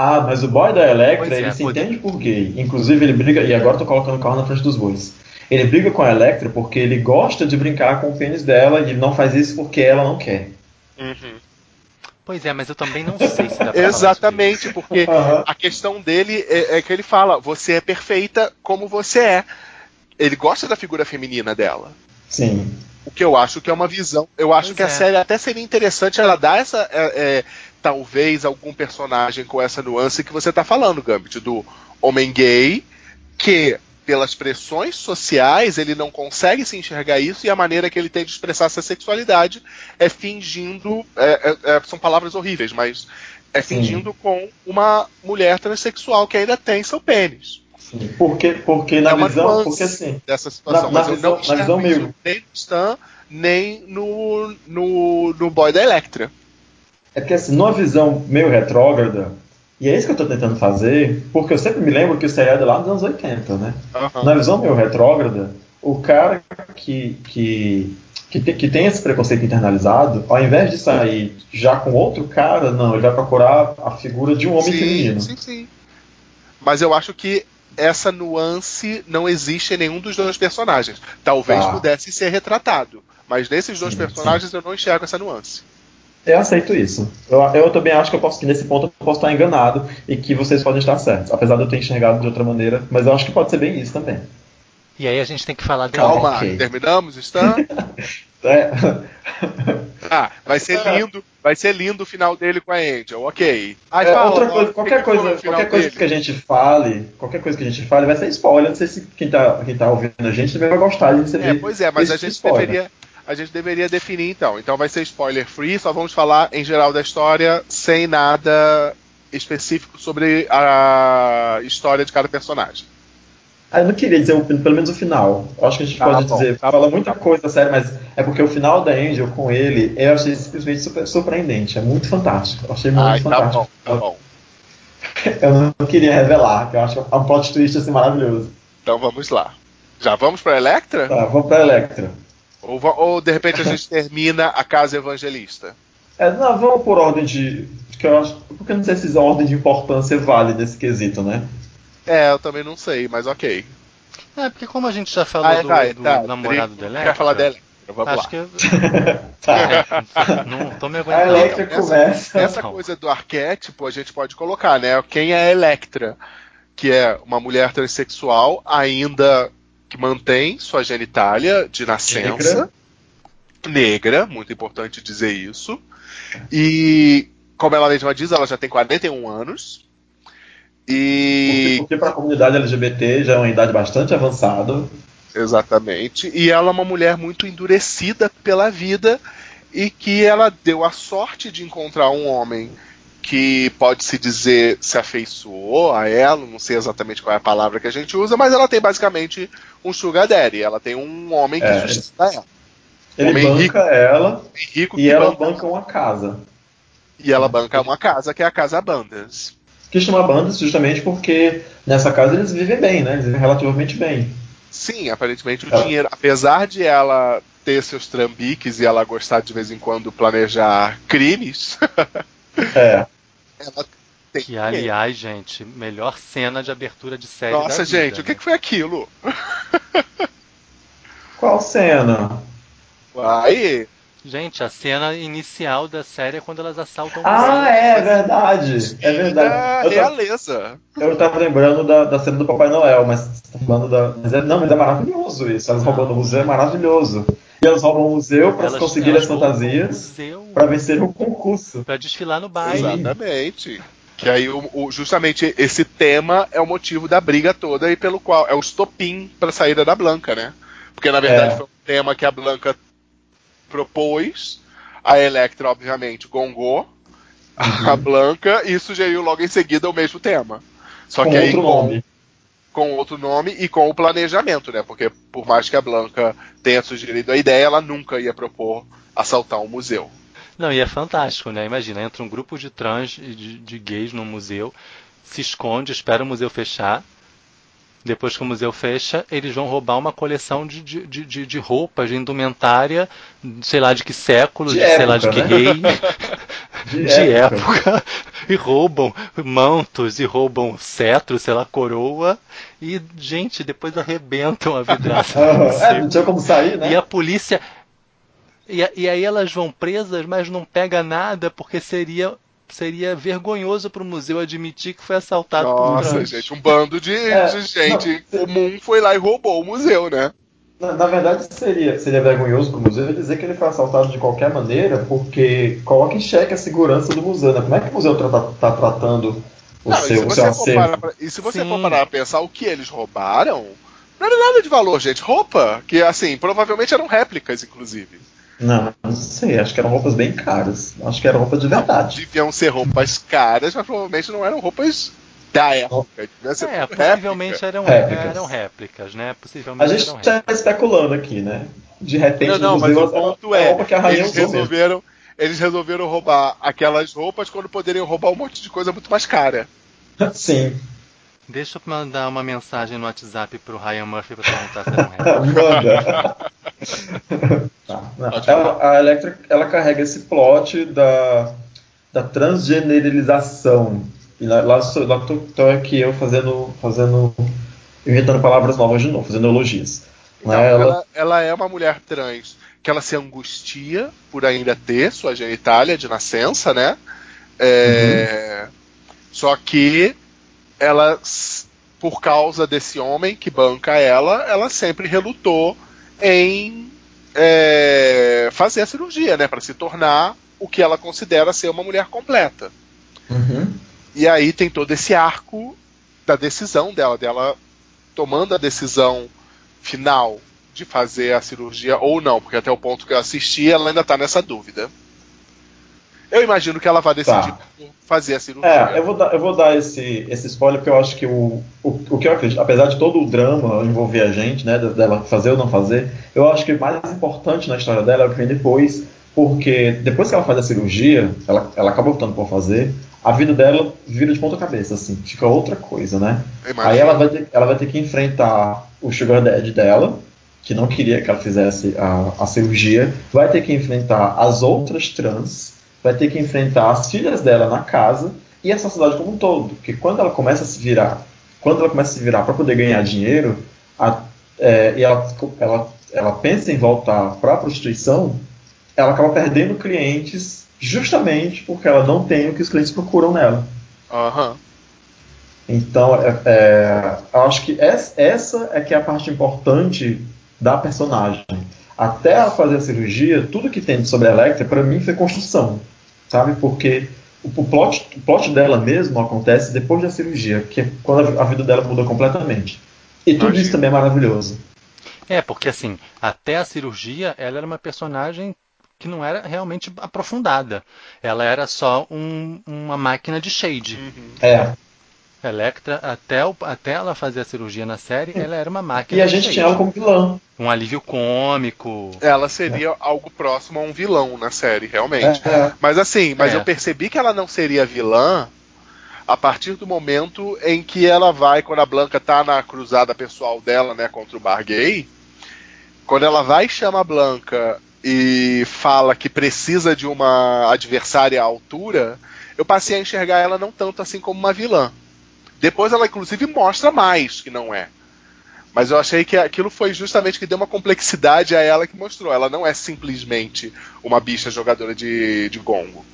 Ah, mas o boy da Electra, Pois é, ele se entende por gay. Inclusive, ele briga. E agora eu tô colocando o carro na frente dos bois. Ele briga com a Electra porque ele gosta de brincar com o pênis dela e ele não faz isso porque ela não quer. Pois é, mas eu também não sei se dá pra. Exatamente, porque (laughs) Aham. a questão dele é, é que ele fala: você é perfeita como você é. Ele gosta da figura feminina dela. Sim. O que eu acho que é uma visão. Eu acho Pois que a é. série até seria interessante ela dar essa. é, é, talvez algum personagem com essa nuance que você tá falando, Gambit, do homem gay, que pelas pressões sociais ele não consegue se enxergar isso e a maneira que ele tem de expressar essa sexualidade é fingindo. é- é- é- são palavras horríveis, mas é Sim. fingindo com uma mulher transexual que ainda tem seu pênis. sim. Porque, porque na É visão. Porque assim. Dessa situação. Na- na visão- não na visão nem no Stan, nem no, no, no boy da Electra. É porque assim, numa visão meio retrógrada, e é isso que eu tô tentando fazer, porque eu sempre me lembro que o seriado é lá nos anos 80, né? Aham. Na visão meio retrógrada, o cara que, que, que, te- que tem esse preconceito internalizado, ao invés de sair já com outro cara, não, ele vai procurar a figura de um homem sim, feminino. sim, sim. Mas eu acho que essa nuance não existe em nenhum dos dois personagens. Talvez Tá. pudesse ser retratado. Mas nesses dois Sim, personagens eu não enxergo essa nuance. Eu aceito isso. Eu, eu também acho que eu posso que nesse ponto eu posso estar enganado e que vocês podem estar certos, apesar de eu ter enxergado de outra maneira, mas eu acho que pode ser bem isso também. E aí a gente tem que falar de Calma, ok. terminamos, Stan? (laughs) É. (laughs) ah, vai ser lindo. Vai ser lindo o final dele com a Angel, ok. Aí É, fala, outra coisa, qualquer coisa, qualquer coisa dele? que a gente fale, qualquer coisa que a gente fale vai ser spoiler. Não sei se quem tá, quem tá ouvindo a gente também vai gostar de receber. É, pois é, mas a gente spoiler. deveria. A gente deveria definir então. Então vai ser spoiler free, só vamos falar em geral da história, sem nada específico sobre a história de cada personagem. Ah, eu não queria dizer o- pelo menos o final. Eu acho que a gente Tá pode bom, dizer, tá fala muita coisa sério, mas é porque o final da Angel com ele eu achei simplesmente super, surpreendente. É muito fantástico. Eu achei muito Ai, tá fantástico. bom, tá bom. (laughs) Eu não queria revelar, que eu acho um plot twist assim maravilhoso. Então vamos lá. Já vamos pra Electra? Tá, vamos pra Electra. Ou, ou de repente a gente (laughs) termina a Casa Evangelista? É, não, vamos por ordem de. Que eu acho, porque eu não sei se a ordem de importância vale nesse quesito, né? É, eu também não sei, mas ok. É, porque como a gente já falou Ah, do, vai, do tá, namorado do Quer Electra, falar da Electra? Vamos acho lá. que eu, (laughs) tá. é, (laughs) não tô me A aguentando. Electra Essa- começa. Essa Não. coisa do arquétipo a gente pode colocar, né? Quem é a Electra? Que é uma mulher transexual, ainda que mantém sua genitália de nascença. Negra, muito importante dizer isso. E, como ela mesma diz, ela já tem 41 anos. Porque, E. porque para a comunidade LGBT já é uma idade bastante avançada. Exatamente. E ela é uma mulher muito endurecida pela vida e que ela deu a sorte de encontrar um homem que pode se dizer se afeiçoou a ela, não sei exatamente qual é a palavra que a gente usa, mas ela tem basicamente um sugar daddy, ela tem um homem que É. sustenta ela. Ele Homem banca rico. ela Rico e ela banca- banca uma casa. e ela banca uma casa, que é a Casa Bandas. Que chama bandas justamente porque nessa casa eles vivem bem, né? Eles vivem relativamente bem. Sim, aparentemente o Ela- dinheiro, apesar de ela ter seus trambiques e ela gostar de vez em quando planejar crimes, (laughs) É. ela tem Que, aliás, gente, melhor cena de abertura de série Nossa, da vida, gente, o que, né? que foi aquilo? Qual cena? Aí, Gente, a cena inicial da série é quando elas assaltam o Ah, museu. é verdade. É da verdade. Eu tava, eu tava lembrando da, da cena do Papai Noel, mas tá falando da. Mas é, não, mas é maravilhoso isso. Elas roubando o museu é maravilhoso. E elas roubam o museu para conseguir as o fantasias museu para vencer o concurso. pra desfilar no baile. Exatamente. Que aí, o, o- justamente, esse tema é o motivo da briga toda e pelo qual é o estopim pra saída da Blanca, né? Porque, na verdade, É. foi um tema que a Blanca propôs, a Electra, obviamente, gongou a Blanca e sugeriu logo em seguida o mesmo tema. Só com que aí outro com, nome. com outro nome e com o planejamento, né? Porque por mais que a Blanca tenha sugerido a ideia, ela nunca ia propor assaltar um museu. Não, e é fantástico, né? Imagina, entra um grupo de trans e de, de gays no museu, se esconde, espera o museu fechar. Depois que o museu fecha, eles vão roubar uma coleção de, de, de, de- roupas, de indumentária, sei lá de que século, De de, sei lá (laughs) de época, que né? rei, De, de época. E roubam mantos, e roubam cetro, sei lá, coroa. E, gente, depois arrebentam a vidraça. (laughs) É, não tinha como sair, né? E a polícia. E, a- e aí elas vão presas, mas não pega nada, porque seria, seria vergonhoso para o museu admitir que foi assaltado por Nossa, trans. gente, um bando de, É, de gente não, comum foi lá e roubou o museu, né? Na, na verdade, seria, seria vergonhoso para o museu dizer que ele foi assaltado de qualquer maneira, porque coloca em xeque a segurança do museu. Né? Como é que o museu está tratando o Não, e se seu, o você seu acervo? pra- e se você Sim. for parar a pensar o que eles roubaram, não era nada de valor, gente. Roupa, que assim, provavelmente eram réplicas, inclusive. Não, não sei, acho que eram roupas bem caras. Acho que eram roupas de verdade. Deviam ser roupas caras, mas provavelmente não eram roupas da época. É, réplica. possivelmente eram Réplicas. eram réplicas, né? A Possivelmente gente eram está especulando aqui, né? De repente, Não, não, mas o ponto é a é, roupa que a rainha eles resolveram, eles resolveram roubar aquelas roupas quando poderiam roubar um monte de coisa muito mais cara. (laughs) Sim, Deixa eu mandar uma mensagem no WhatsApp pro Ryan Murphy para perguntar se eram (laughs) réplicas. manda. (laughs) Ela, a Electra ela carrega esse plot da, da transgeneralização. E lá, lá, lá tô, tô aqui eu fazendo, fazendo. inventando palavras novas de novo, fazendo eologias. Então, Né, ela- ela, ela é uma mulher trans que ela se angustia por ainda ter sua genitália de nascença, né? É, Só que ela, por causa desse homem que banca ela, ela sempre relutou em é, fazer a cirurgia, né? Para se tornar o que ela considera ser uma mulher completa. Uhum. E aí tem todo esse arco da decisão dela, dela tomando a decisão final de fazer a cirurgia ou não, porque até o ponto que eu assisti, ela ainda tá nessa dúvida. Eu imagino que ela vai decidir Tá. fazer a cirurgia. É, eu vou dar, eu vou dar esse, esse spoiler porque eu acho que o, o, o que eu acredito, apesar de todo o drama envolver a gente, né, dela fazer ou não fazer, eu acho que o mais importante na história dela é o que vem depois, porque depois que ela faz a cirurgia, ela, ela acaba optando por fazer, a vida dela vira de ponta cabeça, assim, fica outra coisa, né? Imagina. Aí ela vai, ter, ela vai ter que enfrentar o Sugar Daddy dela, que não queria que ela fizesse a, a cirurgia, vai ter que enfrentar as outras trans, vai ter que enfrentar as filhas dela na casa e a sociedade como um todo. Porque quando ela começa a se virar, quando ela começa a se virar para poder ganhar dinheiro, a- é, e ela, ela, ela pensa em voltar para a prostituição, ela acaba perdendo clientes justamente porque ela não tem o que os clientes procuram nela. Aham. Então, é, é, eu acho que es- essa é que é a parte importante da personagem. Até ela fazer a cirurgia, tudo que tem sobre a Electra, pra mim, foi construção. Sabe? Porque o, o plot, o plot dela mesmo acontece depois da cirurgia, que é quando a, vida dela muda completamente. E tudo Imagino. isso também é maravilhoso. É, porque assim, até a cirurgia, ela era uma personagem que não era realmente aprofundada. Ela era só um- uma máquina de shade. É. Electra, até, o- até ela fazer a cirurgia na série, ela era uma máquina E a gente tinha ela como vilã. Um alívio cômico. Ela seria algo próximo a um vilão na série, realmente. É. Mas assim, mas É. eu percebi que ela não seria vilã a partir do momento em que ela vai, quando a Blanca tá na cruzada pessoal dela, né, contra o bar gay, quando ela vai e chama a Blanca e fala que precisa de uma adversária à altura, eu passei a enxergar ela não tanto assim como uma vilã. Depois ela inclusive mostra mais que não é. Mas eu achei que aquilo foi justamente que deu uma complexidade a ela que mostrou. Ela não é simplesmente uma bicha jogadora de, de gongo.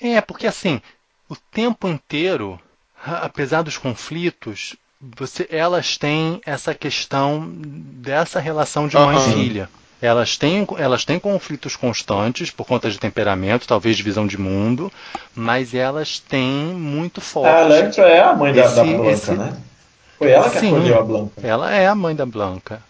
É, porque assim, o tempo inteiro, apesar dos conflitos, você, elas têm essa questão dessa relação de mãe Aham. e filha. Elas têm, elas têm conflitos constantes por conta de temperamento, talvez de visão de mundo, mas elas têm muito A forte. Electra é a mãe da, da Esse- Blanca, esse- né? Foi ela que Sim. acolheu a Blanca. Ela é a mãe da Blanca.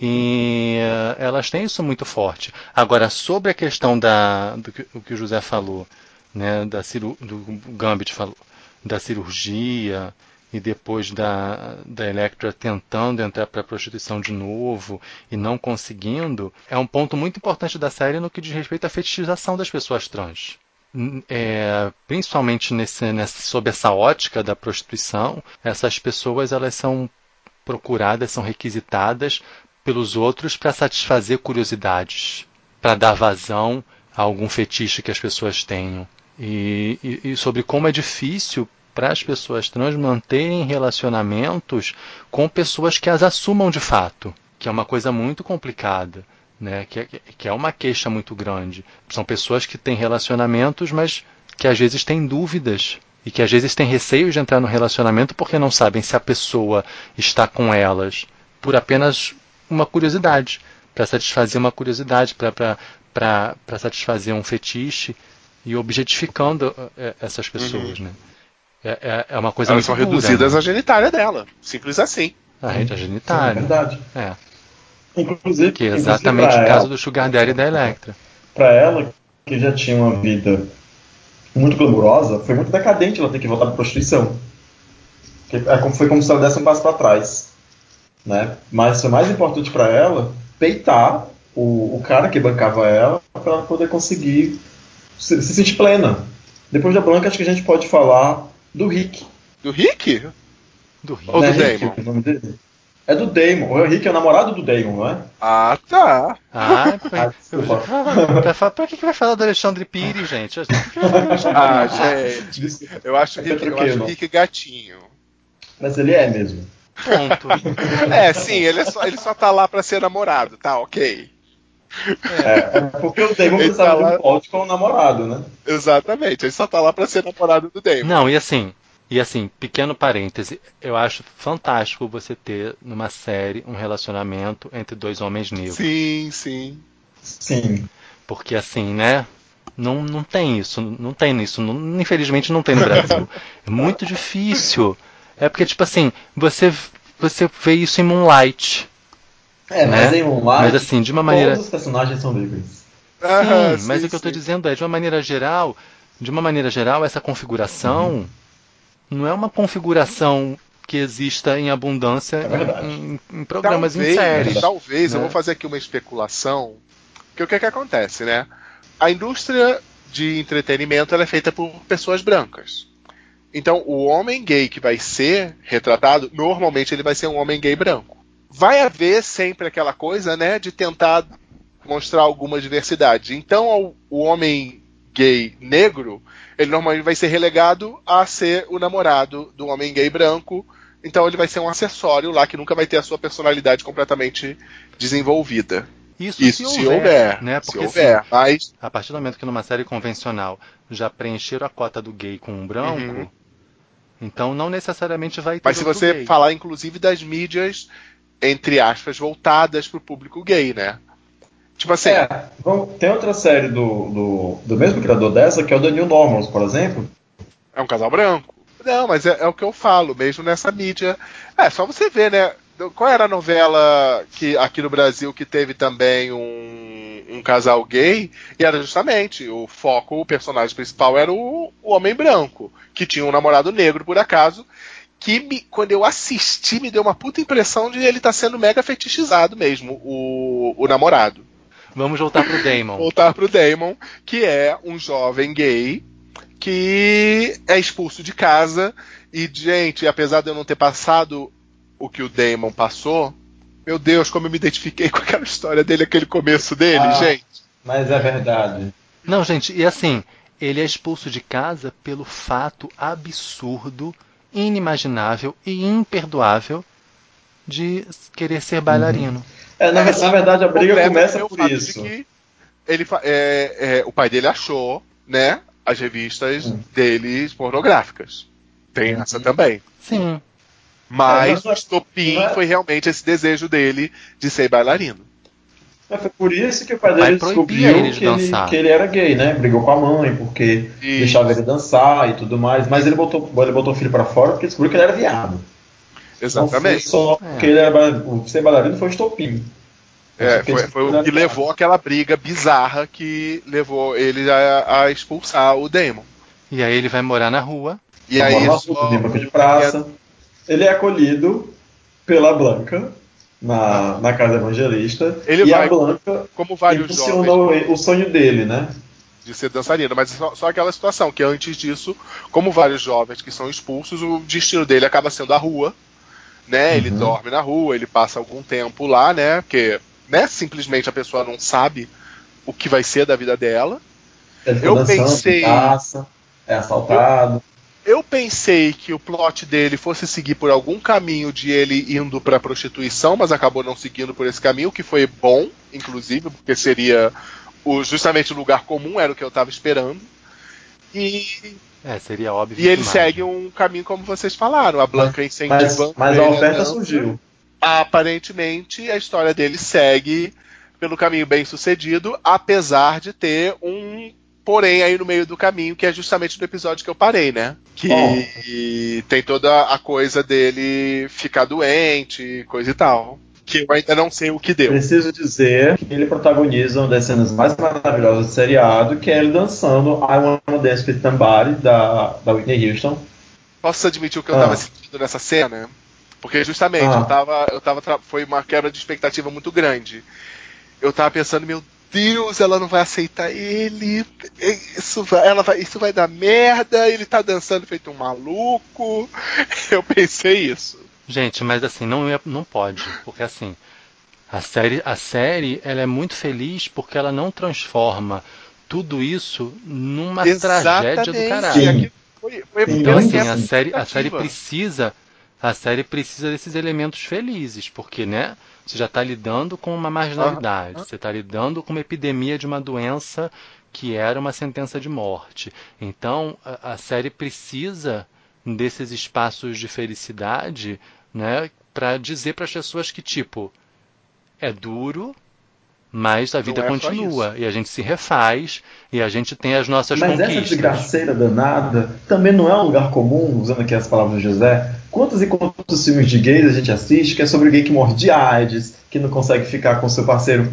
E eh, elas têm isso muito forte. Agora, sobre a questão da, do que, o que o José falou, né, da ciru, do Gambit falou, da cirurgia e depois da, da Electra tentando entrar para a prostituição de novo e não conseguindo, é um ponto muito importante da série no que diz respeito à fetichização das pessoas trans. É, principalmente nesse, nessa, sob essa ótica da prostituição, essas pessoas elas são procuradas, são requisitadas pelos outros para satisfazer curiosidades, para dar vazão a algum fetiche que as pessoas tenham. E, e- e sobre como é difícil para as pessoas trans manterem relacionamentos com pessoas que as assumam de fato, que é uma coisa muito complicada. Né, que, é- que é uma queixa muito grande. São pessoas que têm relacionamentos, mas que às vezes têm dúvidas e que às vezes têm receio de entrar no relacionamento porque não sabem se a pessoa está com elas por apenas uma curiosidade, para satisfazer uma curiosidade, para satisfazer um fetiche e objetificando eh, essas pessoas. Né? É, é- é uma coisa Elas muito são dura, reduzidas né? à genitália dela. Simples assim. a rede É genitália. verdade. É, Inclusive, que é exatamente o caso ela- do Sugar Daddy e da Electra. Pra ela, que já tinha uma vida muito glamurosa, foi muito decadente ela ter que voltar pra prostituição. É como- Foi como se ela desse um passo pra trás. Né? Mas foi mais importante pra ela peitar o, o cara que bancava ela pra ela poder conseguir se, se sentir plena. Depois da Blanca, acho que a gente pode falar do Rick. Do Rick? Do Rio. Ou do Rick, Damon? o nome dele? É do Damon. O Rick é o namorado do Damon, não é? Ah, tá. Ah, (laughs) Ah, pra, fa- pra que, que vai falar do Alexandre Pires, gente? Ah, gente. Eu acho o É Rick, eu acho. Rick gatinho. Mas ele é mesmo. Ponto. (laughs) É, sim, ele, é só, ele só tá lá pra ser namorado, tá, ok. É, é porque o Damon Ele precisava tá de lá- um pote com o namorado, né? Exatamente, ele só tá lá pra ser namorado do Damon. Não, e assim, e assim, pequeno parêntese, eu acho fantástico você ter numa série um relacionamento entre dois homens negros. Sim, sim. Sim. Porque assim, né? Não, não tem isso, não tem isso, não- infelizmente não tem no Brasil. É muito difícil. É porque, tipo assim, você, você vê isso em Moonlight. É, Né? mas em Moonlight, Mas assim, de uma maneira. todos os personagens são negros. Aham, Sim, mas sim, o que eu estou dizendo é, de uma maneira geral, de uma maneira geral, essa configuração não é uma configuração que exista em abundância É em, em programas talvez, em séries. Talvez, eu né? vou fazer aqui uma especulação. Porque o que, que acontece, né? A indústria de entretenimento ela é feita por pessoas brancas. Então, o homem gay que vai ser retratado, normalmente ele vai ser um homem gay branco. Vai haver sempre aquela coisa, né, de tentar mostrar alguma diversidade. Então, o homem gay negro, ele normalmente vai ser relegado a ser o namorado do homem gay branco. Então, ele vai ser um acessório lá que nunca vai ter a sua personalidade completamente desenvolvida. Isso, Isso se se houver, houver, né? se Porque houver, assim, mas a partir do momento que numa série convencional já preencheram a cota do gay com um branco, Uhum. então não necessariamente vai ter Mas se você gay. falar, inclusive, das mídias, entre aspas, voltadas pro público gay, né? Tipo assim, É, vamos- tem outra série do, do, do mesmo criador dessa, que é o The New Normals, por exemplo. é um casal branco. Não, mas é, é o que eu falo, mesmo nessa mídia. É, só você ver, né? Qual era a novela que aqui no Brasil que teve também um, um casal gay? E era justamente o foco, o personagem principal era o, o homem branco, que tinha um namorado negro, por acaso, que me- quando eu assisti me deu uma puta impressão de ele estar sendo mega fetichizado mesmo, o, o namorado. Vamos voltar pro Damon. Voltar pro Damon, que é um jovem gay que é expulso de casa. E, gente, apesar de eu não ter passado o que o Damon passou, meu Deus, como eu me identifiquei com aquela história dele, aquele começo dele, Ah. gente. Mas é verdade. Não, gente, e assim, ele é expulso de casa pelo fato absurdo, inimaginável e imperdoável de querer ser bailarino. É, na, na verdade, a briga começa o por isso. ele, é, é, o pai dele achou, né, as revistas Hum. deles pornográficas. Tem essa também. Sim. Mas É, mas- o estopim é- foi realmente esse desejo dele de ser bailarino. Mas foi por isso que o pai dele descobriu ele de que, ele, que ele era gay, né? Brigou com a mãe porque Isso. deixava ele dançar e tudo mais. Mas ele botou, ele botou o filho pra fora porque descobriu que ele era viado. Exatamente. Não foi só É. porque ele era ser bailarino foi o estopim. É, foi, ele foi o que levou aquela briga bizarra que levou ele a, a expulsar o Damon. E aí ele vai morar na rua. E aí na só- de praça. Ele é acolhido pela Blanca na, na casa evangelista. Ele e vai- a Blanca como vários impulsionou jovens o sonho dele, né? de ser dançarino, mas só, só aquela situação que antes disso, como vários jovens que são expulsos, o destino dele acaba sendo a rua, né? Ele Uhum. dorme na rua, ele passa algum tempo lá, né? Porque, né? Simplesmente a pessoa não sabe o que vai ser da vida dela. Eu dançando, pensei- passa, é assaltado. Eu pensei que o plot dele fosse seguir por algum caminho de ele indo pra prostituição, mas acabou não seguindo por esse caminho, o que foi bom, inclusive, porque seria o, justamente o lugar comum, era o que eu tava esperando. E, É, seria óbvio. e ele segue um caminho como vocês falaram, a Blanca Mas, incentivando. mas a ele oferta surgiu. Aparentemente, a história dele segue pelo caminho bem sucedido, apesar de ter um porém aí no meio do caminho, que é justamente do episódio que eu parei, né? Que tem toda a coisa dele ficar doente, coisa e tal. Que eu ainda não sei o que deu. Preciso dizer que ele protagoniza uma das cenas mais maravilhosas do seriado, que é ele dançando I Wanna Dance With Somebody, da, da Whitney Houston. Posso admitir o que eu Ah. tava sentindo nessa cena? Porque justamente Ah. eu tava, eu tava foi uma quebra de expectativa muito grande. Eu tava pensando, meu Deus, ela não vai aceitar ele. Isso vai, ela vai, isso vai dar merda. Ele tá dançando feito um maluco. (laughs) Eu pensei isso. Gente, mas assim, não, é- não pode. Porque assim, a série, a série ela é muito feliz porque ela não transforma tudo isso numa tragédia do caralho. Foi, Então, assim, é a série, a série precisa. A série precisa desses elementos felizes, porque, né? Você já está lidando com uma marginalidade, você está lidando com uma epidemia de uma doença que era uma sentença de morte. Então, a, a série precisa desses espaços de felicidade, né? Para dizer para as pessoas que, tipo, é duro, mas a vida é continua e a gente se refaz e a gente tem as nossas Mas essa conquistas. desgraceira danada também não é um lugar comum, usando aqui as palavras do José. Quantos e quantos filmes de gays a gente assiste que é sobre o gay que morre de AIDS, que não consegue ficar com seu parceiro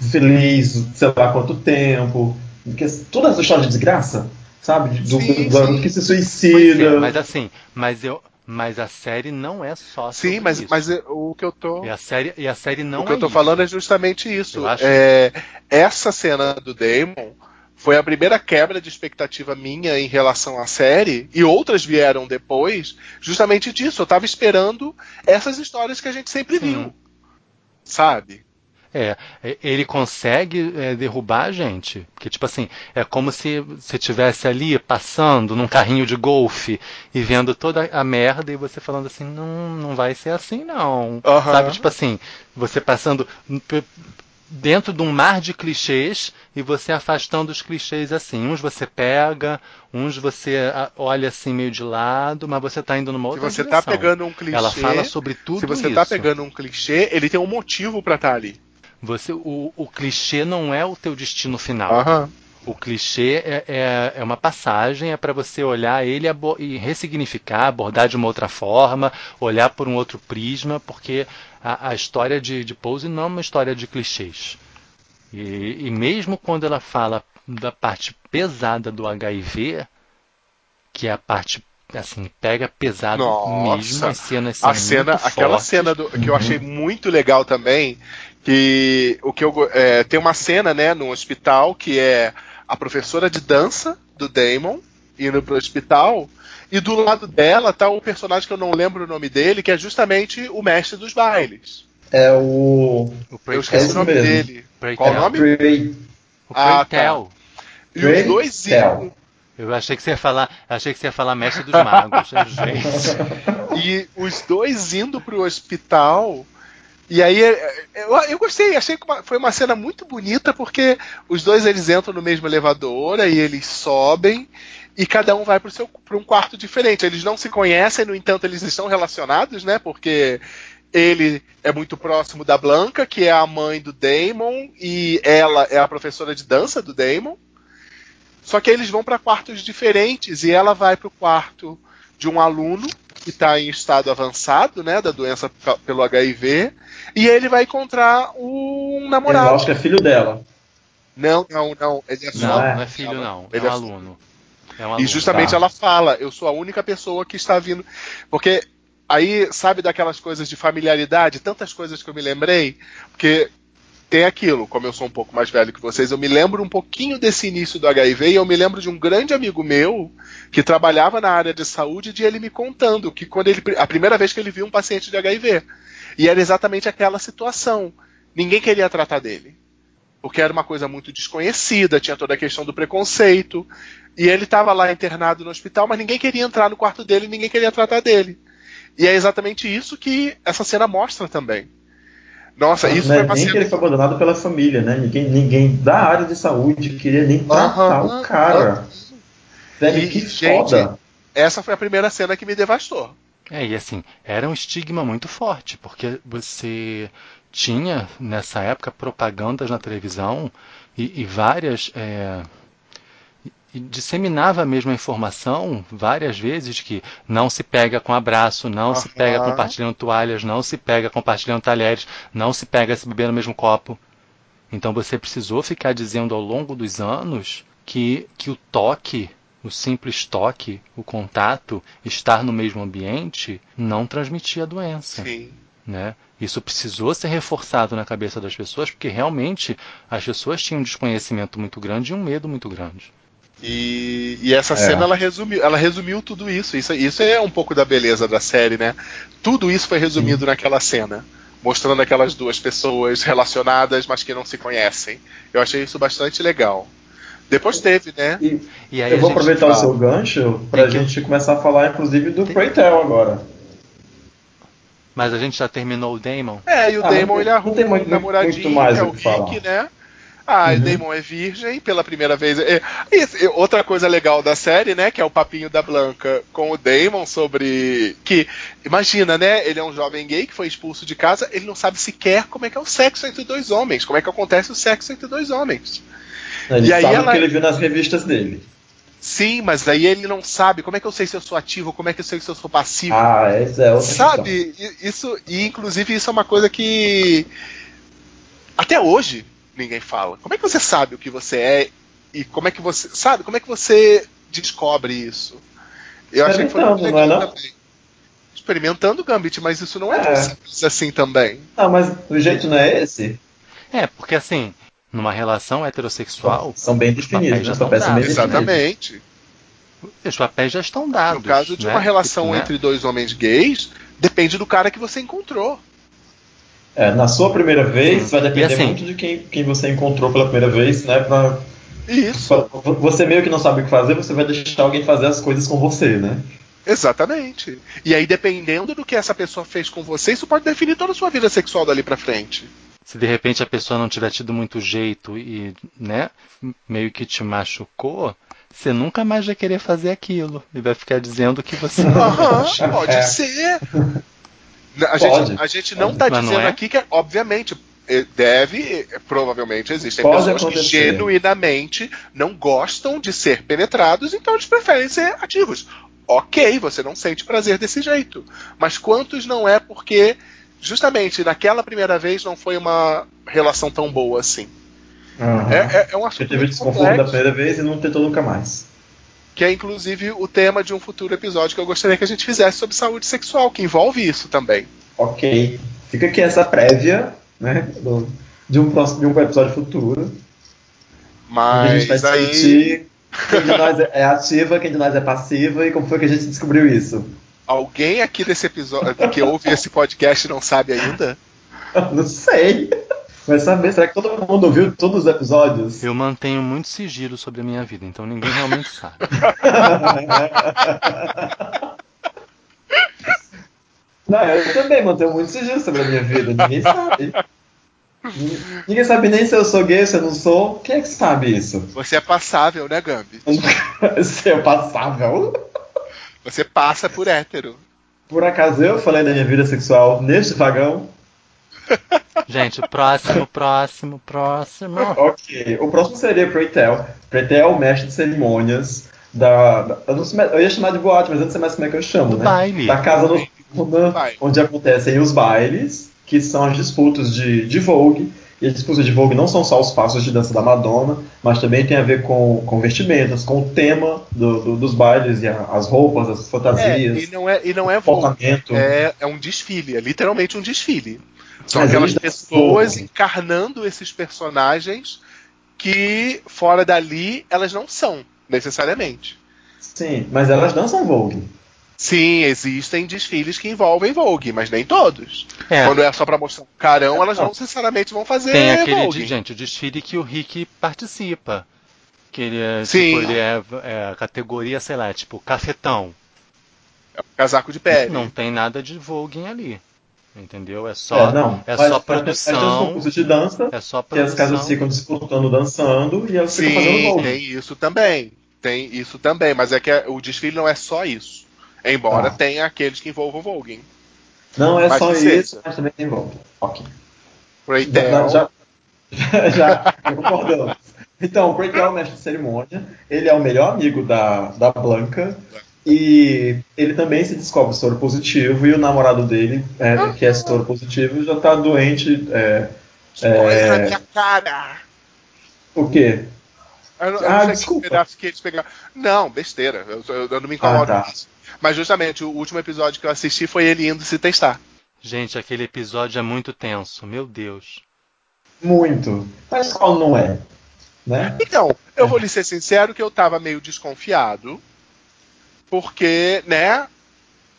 feliz, sei lá quanto tempo. Que é toda essa história de desgraça, sabe? Do, Sim, do garoto sim. que se é, suicida. mas assim, mas eu, mas a série não é só sobre Sim, mas, isso. mas é- o que eu tô. E a série, e a série não o que é eu tô isso. falando é justamente isso. Eu acho- É, essa cena do Damon Foi a primeira quebra de expectativa minha em relação à série, e outras vieram depois, justamente disso. Eu tava esperando essas histórias que a gente sempre Sim. viu. Sabe? É, é, ele consegue é, derrubar a gente. Porque, tipo assim, é como se você estivesse ali passando num carrinho de golfe e vendo toda a merda e você falando assim, não, não vai ser assim não. Aham. Sabe, tipo assim, você passando dentro de um mar de clichês e você afastando os clichês assim. Uns você pega, uns você olha assim meio de lado, mas você tá indo numa Se outra você tá direção. pegando um clichê. Ela fala sobre tudo se você isso. tá pegando um clichê, ele tem um motivo pra estar ali. Você, o, o clichê não é o teu destino final. Aham. O clichê é, é, é uma passagem, é para você olhar ele e ressignificar, abordar de uma outra forma, olhar por um outro prisma, porque a, a história de, de Pose não é uma história de clichês. E, e mesmo quando ela fala da parte pesada do HIV, que é a parte assim pega pesado Nossa, mesmo, as cenas são A cena, aquela fortes. cena do- que eu Uhum. achei muito legal também, que o que eu é, tem uma cena, né, no hospital que é a professora de dança do Damon indo pro hospital e do lado dela tá o personagem que eu não lembro o nome dele, que é justamente o mestre dos bailes. É o. O Eu esqueci esse o nome mesmo. dele. Pray Qual o nome? Prey. O Ah, Pray Tell. E Pray os dois indo, Eu achei que você ia falar, achei que você ia falar mestre dos magos, (laughs) gente. e os dois indo pro hospital. E aí é, eu, eu gostei, achei que uma- foi uma cena muito bonita porque os dois eles entram no mesmo elevador, aí eles sobem e cada um vai para um quarto diferente. Eles não se conhecem, no entanto eles estão relacionados, né? Porque ele é muito próximo da Blanca, que é a mãe do Damon, e ela é a professora de dança do Damon. Só que eles vão para quartos diferentes e ela vai pro quarto de um aluno que está em estado avançado, né, da doença pelo HIV, e ele vai encontrar um Eu namorado. acho que é filho dela. Não, não, não, ele é só Não, é? não é filho não, é Ele um é- aluno. É um E aluno. justamente Tá. ela fala, eu sou a única pessoa que está vindo. Porque aí, sabe daquelas coisas de familiaridade, tantas coisas que eu me lembrei, porque tem aquilo, como eu sou um pouco mais velho que vocês, eu me lembro um pouquinho desse início do HIV e eu me lembro de um grande amigo meu que trabalhava na área de saúde de ele me contando que quando ele a primeira vez que ele viu um paciente de HIV e era exatamente aquela situação. Ninguém queria tratar dele. Porque era uma coisa muito desconhecida, tinha toda a questão do preconceito. E ele estava lá internado no hospital, mas ninguém queria entrar no quarto dele, ninguém queria tratar dele. E é exatamente isso que essa cena mostra também. Nossa, isso não foi é nem que ele foi abandonado pela família, né? Ninguém, ninguém da área de saúde queria nem tratar Aham, o cara. Velho, E, que gente, foda. Essa foi a primeira cena que me devastou. É, e assim, era um estigma muito forte, porque você tinha nessa época propagandas na televisão e, e várias. é, e disseminava a mesma informação várias vezes que não se pega com abraço, não se pega compartilhando toalhas, não se pega compartilhando talheres, não se pega se beber no mesmo copo. Então você precisou ficar dizendo ao longo dos anos que, que o toque, o simples toque, o contato, estar no mesmo ambiente, não transmitia a doença. Sim. Né? Isso precisou ser reforçado na cabeça das pessoas, porque realmente as pessoas tinham um desconhecimento muito grande e um medo muito grande. E, e essa É. cena ela resumiu, ela resumiu tudo isso. isso. Isso é um pouco da beleza da série, né? Tudo isso foi resumido naquela cena. Mostrando aquelas duas pessoas relacionadas, mas que não se conhecem. Eu achei isso bastante legal. Depois teve, né? E E aí eu a vou aproveitar o fala- seu gancho pra Tem que- gente começar a falar, inclusive, do Tem- Preytel agora. Mas a gente já terminou o Damon? É, e o Ah, Damon não- ele arruma um namoradinho, muito mais que é o o. Rick, né? Ah, Uhum. o Damon é virgem pela primeira vez. É, é, outra coisa legal da série, né? Que é o papinho da Blanca com o Damon sobre. Que, imagina, né? Ele é um jovem gay que foi expulso de casa, ele não sabe sequer como é que é o sexo entre dois homens, como é que acontece o sexo entre dois homens. Ele E aí sabe ela- o que ele viu nas revistas dele. Sim, mas aí ele não sabe como é que eu sei se eu sou ativo, como é que eu sei se eu sou passivo. Ah, essa é outra questão. Sabe, i- isso, e inclusive isso é uma coisa que até hoje ninguém fala. Como é que você sabe o que você é e como é que você, sabe, como é que você descobre isso? Eu achei que foi muito Experimentando, legal não é não? também. Experimentando o Gambit, mas isso não é, tão É. simples assim também. Ah, mas o jeito não é esse? É, porque assim, Numa relação heterossexual, São bem os definidos, né? já Os papéis são bem. Exatamente. Os papéis já estão dados. No caso de né? uma relação Né? entre dois homens gays, depende do cara que você encontrou. É, na sua primeira vez, Sim. vai depender assim- muito de quem, quem você encontrou pela primeira vez, né? Pra, Isso. pra- você meio que não sabe o que fazer, você vai deixar alguém fazer as coisas com você, né? Exatamente. E aí, dependendo do que essa pessoa fez com você, isso pode definir toda a sua vida sexual dali pra frente. Se de repente a pessoa não tiver tido muito jeito e, né, meio que te machucou, você nunca mais vai querer fazer aquilo. E vai ficar dizendo que você Aham, pode É. ser. A Pode. gente, a gente não Pode. tá Mas não dizendo é? aqui que, obviamente, eh, deve, eh, provavelmente existem Pode pessoas que acontecer. genuinamente não gostam de ser penetrados, então eles preferem ser ativos. Ok, você não sente prazer desse jeito. Mas quantos não é porque, justamente, naquela primeira vez não foi uma relação tão boa assim? Aham. É, é, é um Você assunto teve muito desconforto da primeira vez e não tentou nunca mais. que é inclusive o tema de um futuro episódio que eu gostaria que a gente fizesse sobre saúde sexual, que envolve isso também. Ok. Fica aqui essa prévia, né? do- de, um próximo, de um episódio futuro. onde a gente Mas vai aí. discutir (laughs) quem de nós é ativa, quem de nós é passiva e como foi que a gente descobriu isso. Alguém aqui desse episódio que ouve esse podcast não sabe ainda? (laughs) Não sei. Vai saber, será que todo mundo ouviu todos os episódios? Eu mantenho muito sigilo sobre a minha vida, então ninguém realmente sabe. (laughs) Não, eu também mantenho muito sigilo sobre a minha vida, ninguém sabe. Ninguém sabe nem se eu sou gay, se eu não sou. Quem é que sabe isso? Você é passável, né, Gambi? (laughs) se é passável. Você passa por hétero. Por acaso eu falei da minha vida sexual neste vagão? (laughs) Gente, próximo, próximo, próximo. Ok. O próximo seria Pretel. Pretel é o mestre de cerimônias da. da- eu, não sei, eu ia chamar de boate, mas eu não sei mais como é que eu chamo, Do né? baile. Da casa Vai. onde acontecem os bailes, que são as disputas de, de Vogue. E as disputas de Vogue não são só os passos de dança da Madonna, mas também tem a ver com, com vestimentas, com o tema do- do- dos bailes e a- as roupas, as É, fantasias, e não é, e não é comportamento. É, é um desfile, é literalmente um desfile. São Mas aquelas eles pessoas dançam. encarnando esses personagens que, fora dali, elas não são, necessariamente. Sim, mas elas dançam Vogue. Sim, existem desfiles que envolvem Vogue, mas nem todos. É, Quando é só pra mostrar um carão, elas não necessariamente vão fazer tem aquele, Vogue. de, gente, o desfile que o Rick participa. Que ele é, Sim. tipo, ele é, é a categoria, sei lá, tipo, cafetão. Casaco de pele. Não tem nada de voguing ali. Entendeu? É só, é, não. é só os produção. concursos de dança, É só que as casas produção. ficam disputando dançando e elas ficam fazendo Sim, Vogue. tem isso também. Tem isso também, mas é que o desfile não é só isso. Embora Ah. tenha aqueles que envolvam Vogue. Não é Mas só que isso, mas também tem Vogue. Ok. Reitel. Já, (laughs) já, já concordamos. Então, o Creighton é o mestre de cerimônia, ele é o melhor amigo da, da Blanca e ele também se descobre soro positivo e o namorado dele, é, que é soro positivo, já tá doente. É, na é, minha cara. o quê? Eu, Ah, não sei desculpa. que pedaço que eles pegaram. Não, besteira. Eu, eu- eu não me incomodo Ah, tá. Mas justamente, o último episódio que eu assisti foi ele indo se testar. Gente, aquele episódio é muito tenso. Meu Deus. Muito. Mas qual não é? Né? Então, eu vou lhe ser sincero que eu tava meio desconfiado. Porque, né?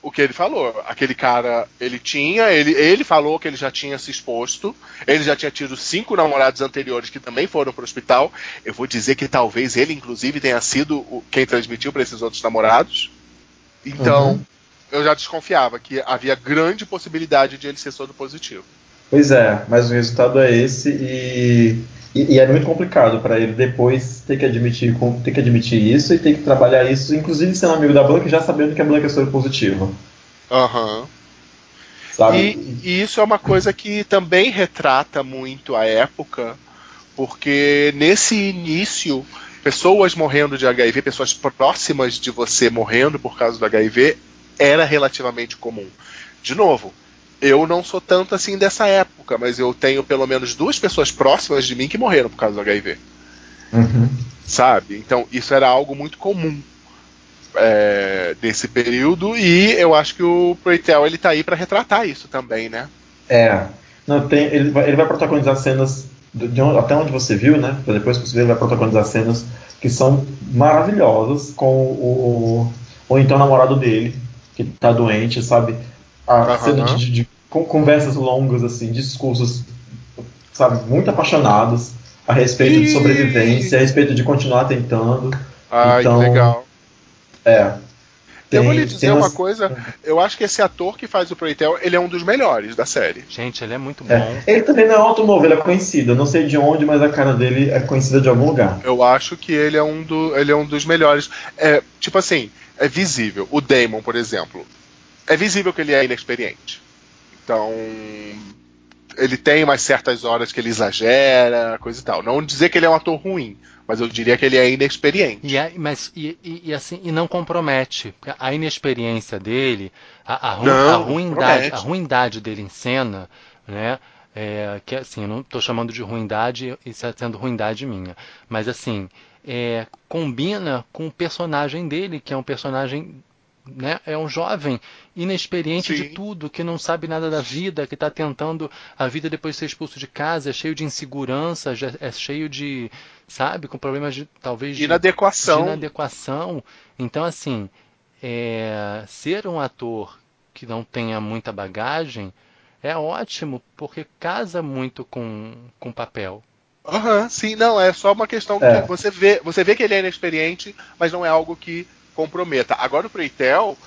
O que ele falou. Aquele cara, ele tinha, ele, ele falou que ele já tinha se exposto. Ele já tinha tido cinco namorados anteriores que também foram pro hospital. Eu vou dizer que talvez ele, inclusive, tenha sido o- quem transmitiu para esses outros namorados. Então, Uhum. eu já desconfiava que havia grande possibilidade de ele ser soro positivo. Pois é, mas o resultado é esse e, e, e é muito complicado para ele depois ter que admitir ter que admitir isso e ter que trabalhar isso, inclusive sendo amigo da Blanca e já sabendo que a Blanca é soro positiva, Aham. sabe? E, e isso é uma coisa que também retrata muito a época, porque nesse início, pessoas morrendo de HIV, pessoas próximas de você morrendo por causa do HIV, era relativamente comum. De novo, eu não sou tanto assim dessa época, mas eu tenho pelo menos duas pessoas próximas de mim que morreram por causa do HIV. Uhum. sabe? Então isso era algo muito comum é, nesse período e eu acho que o Preytel ele tá aí para retratar isso também, né? É, não tem, ele vai, ele vai protagonizar cenas de onde- até onde você viu, né? Depois que você vê, ele vai protagonizar cenas que são maravilhosas com o, ou então o namorado dele, que tá doente, sabe? A Aham. cena de, de- de con- conversas longas, assim, discursos, sabe, muito apaixonados a respeito de sobrevivência, a respeito de continuar tentando. Ai, Então, que legal. É. eu vou Tem lhe dizer uma coisa. Eu acho que esse ator que faz o Proitel, ele é um dos melhores da série. Gente, ele é muito bom. É. Ele também não é alto novo, ele é conhecido. Eu não sei de onde, mas a cara dele é conhecida de algum lugar. Eu acho que ele é um, do, ele é um dos melhores. É, tipo assim, é visível. O Damon, por exemplo, é visível que ele é inexperiente. Então, ele tem umas certas horas que ele exagera, coisa e tal. Não dizer que ele é um ator ruim, mas eu diria que ele é inexperiente. E, é- mas, e, e- e assim, e não compromete. A inexperiência dele, a, a, ru- Não, a ruindade, a ruindade dele em cena, né? É, que assim, eu não estou chamando de ruindade, isso está sendo ruindade minha. Mas assim, é, combina com o personagem dele, que é um personagem. Né, é um jovem inexperiente de Sim. tudo, que não sabe nada da vida, que está tentando a vida depois de ser expulso de casa, é cheio de insegurança, é cheio de, sabe, com problemas de talvez de, Inadequação. de inadequação. Então, assim, é, ser um ator que não tenha muita bagagem é ótimo, porque casa muito com com o papel. Aham, sim, não, é só uma questão É. que você vê, você vê que ele é inexperiente, mas não é algo que comprometa. Agora o Preitel,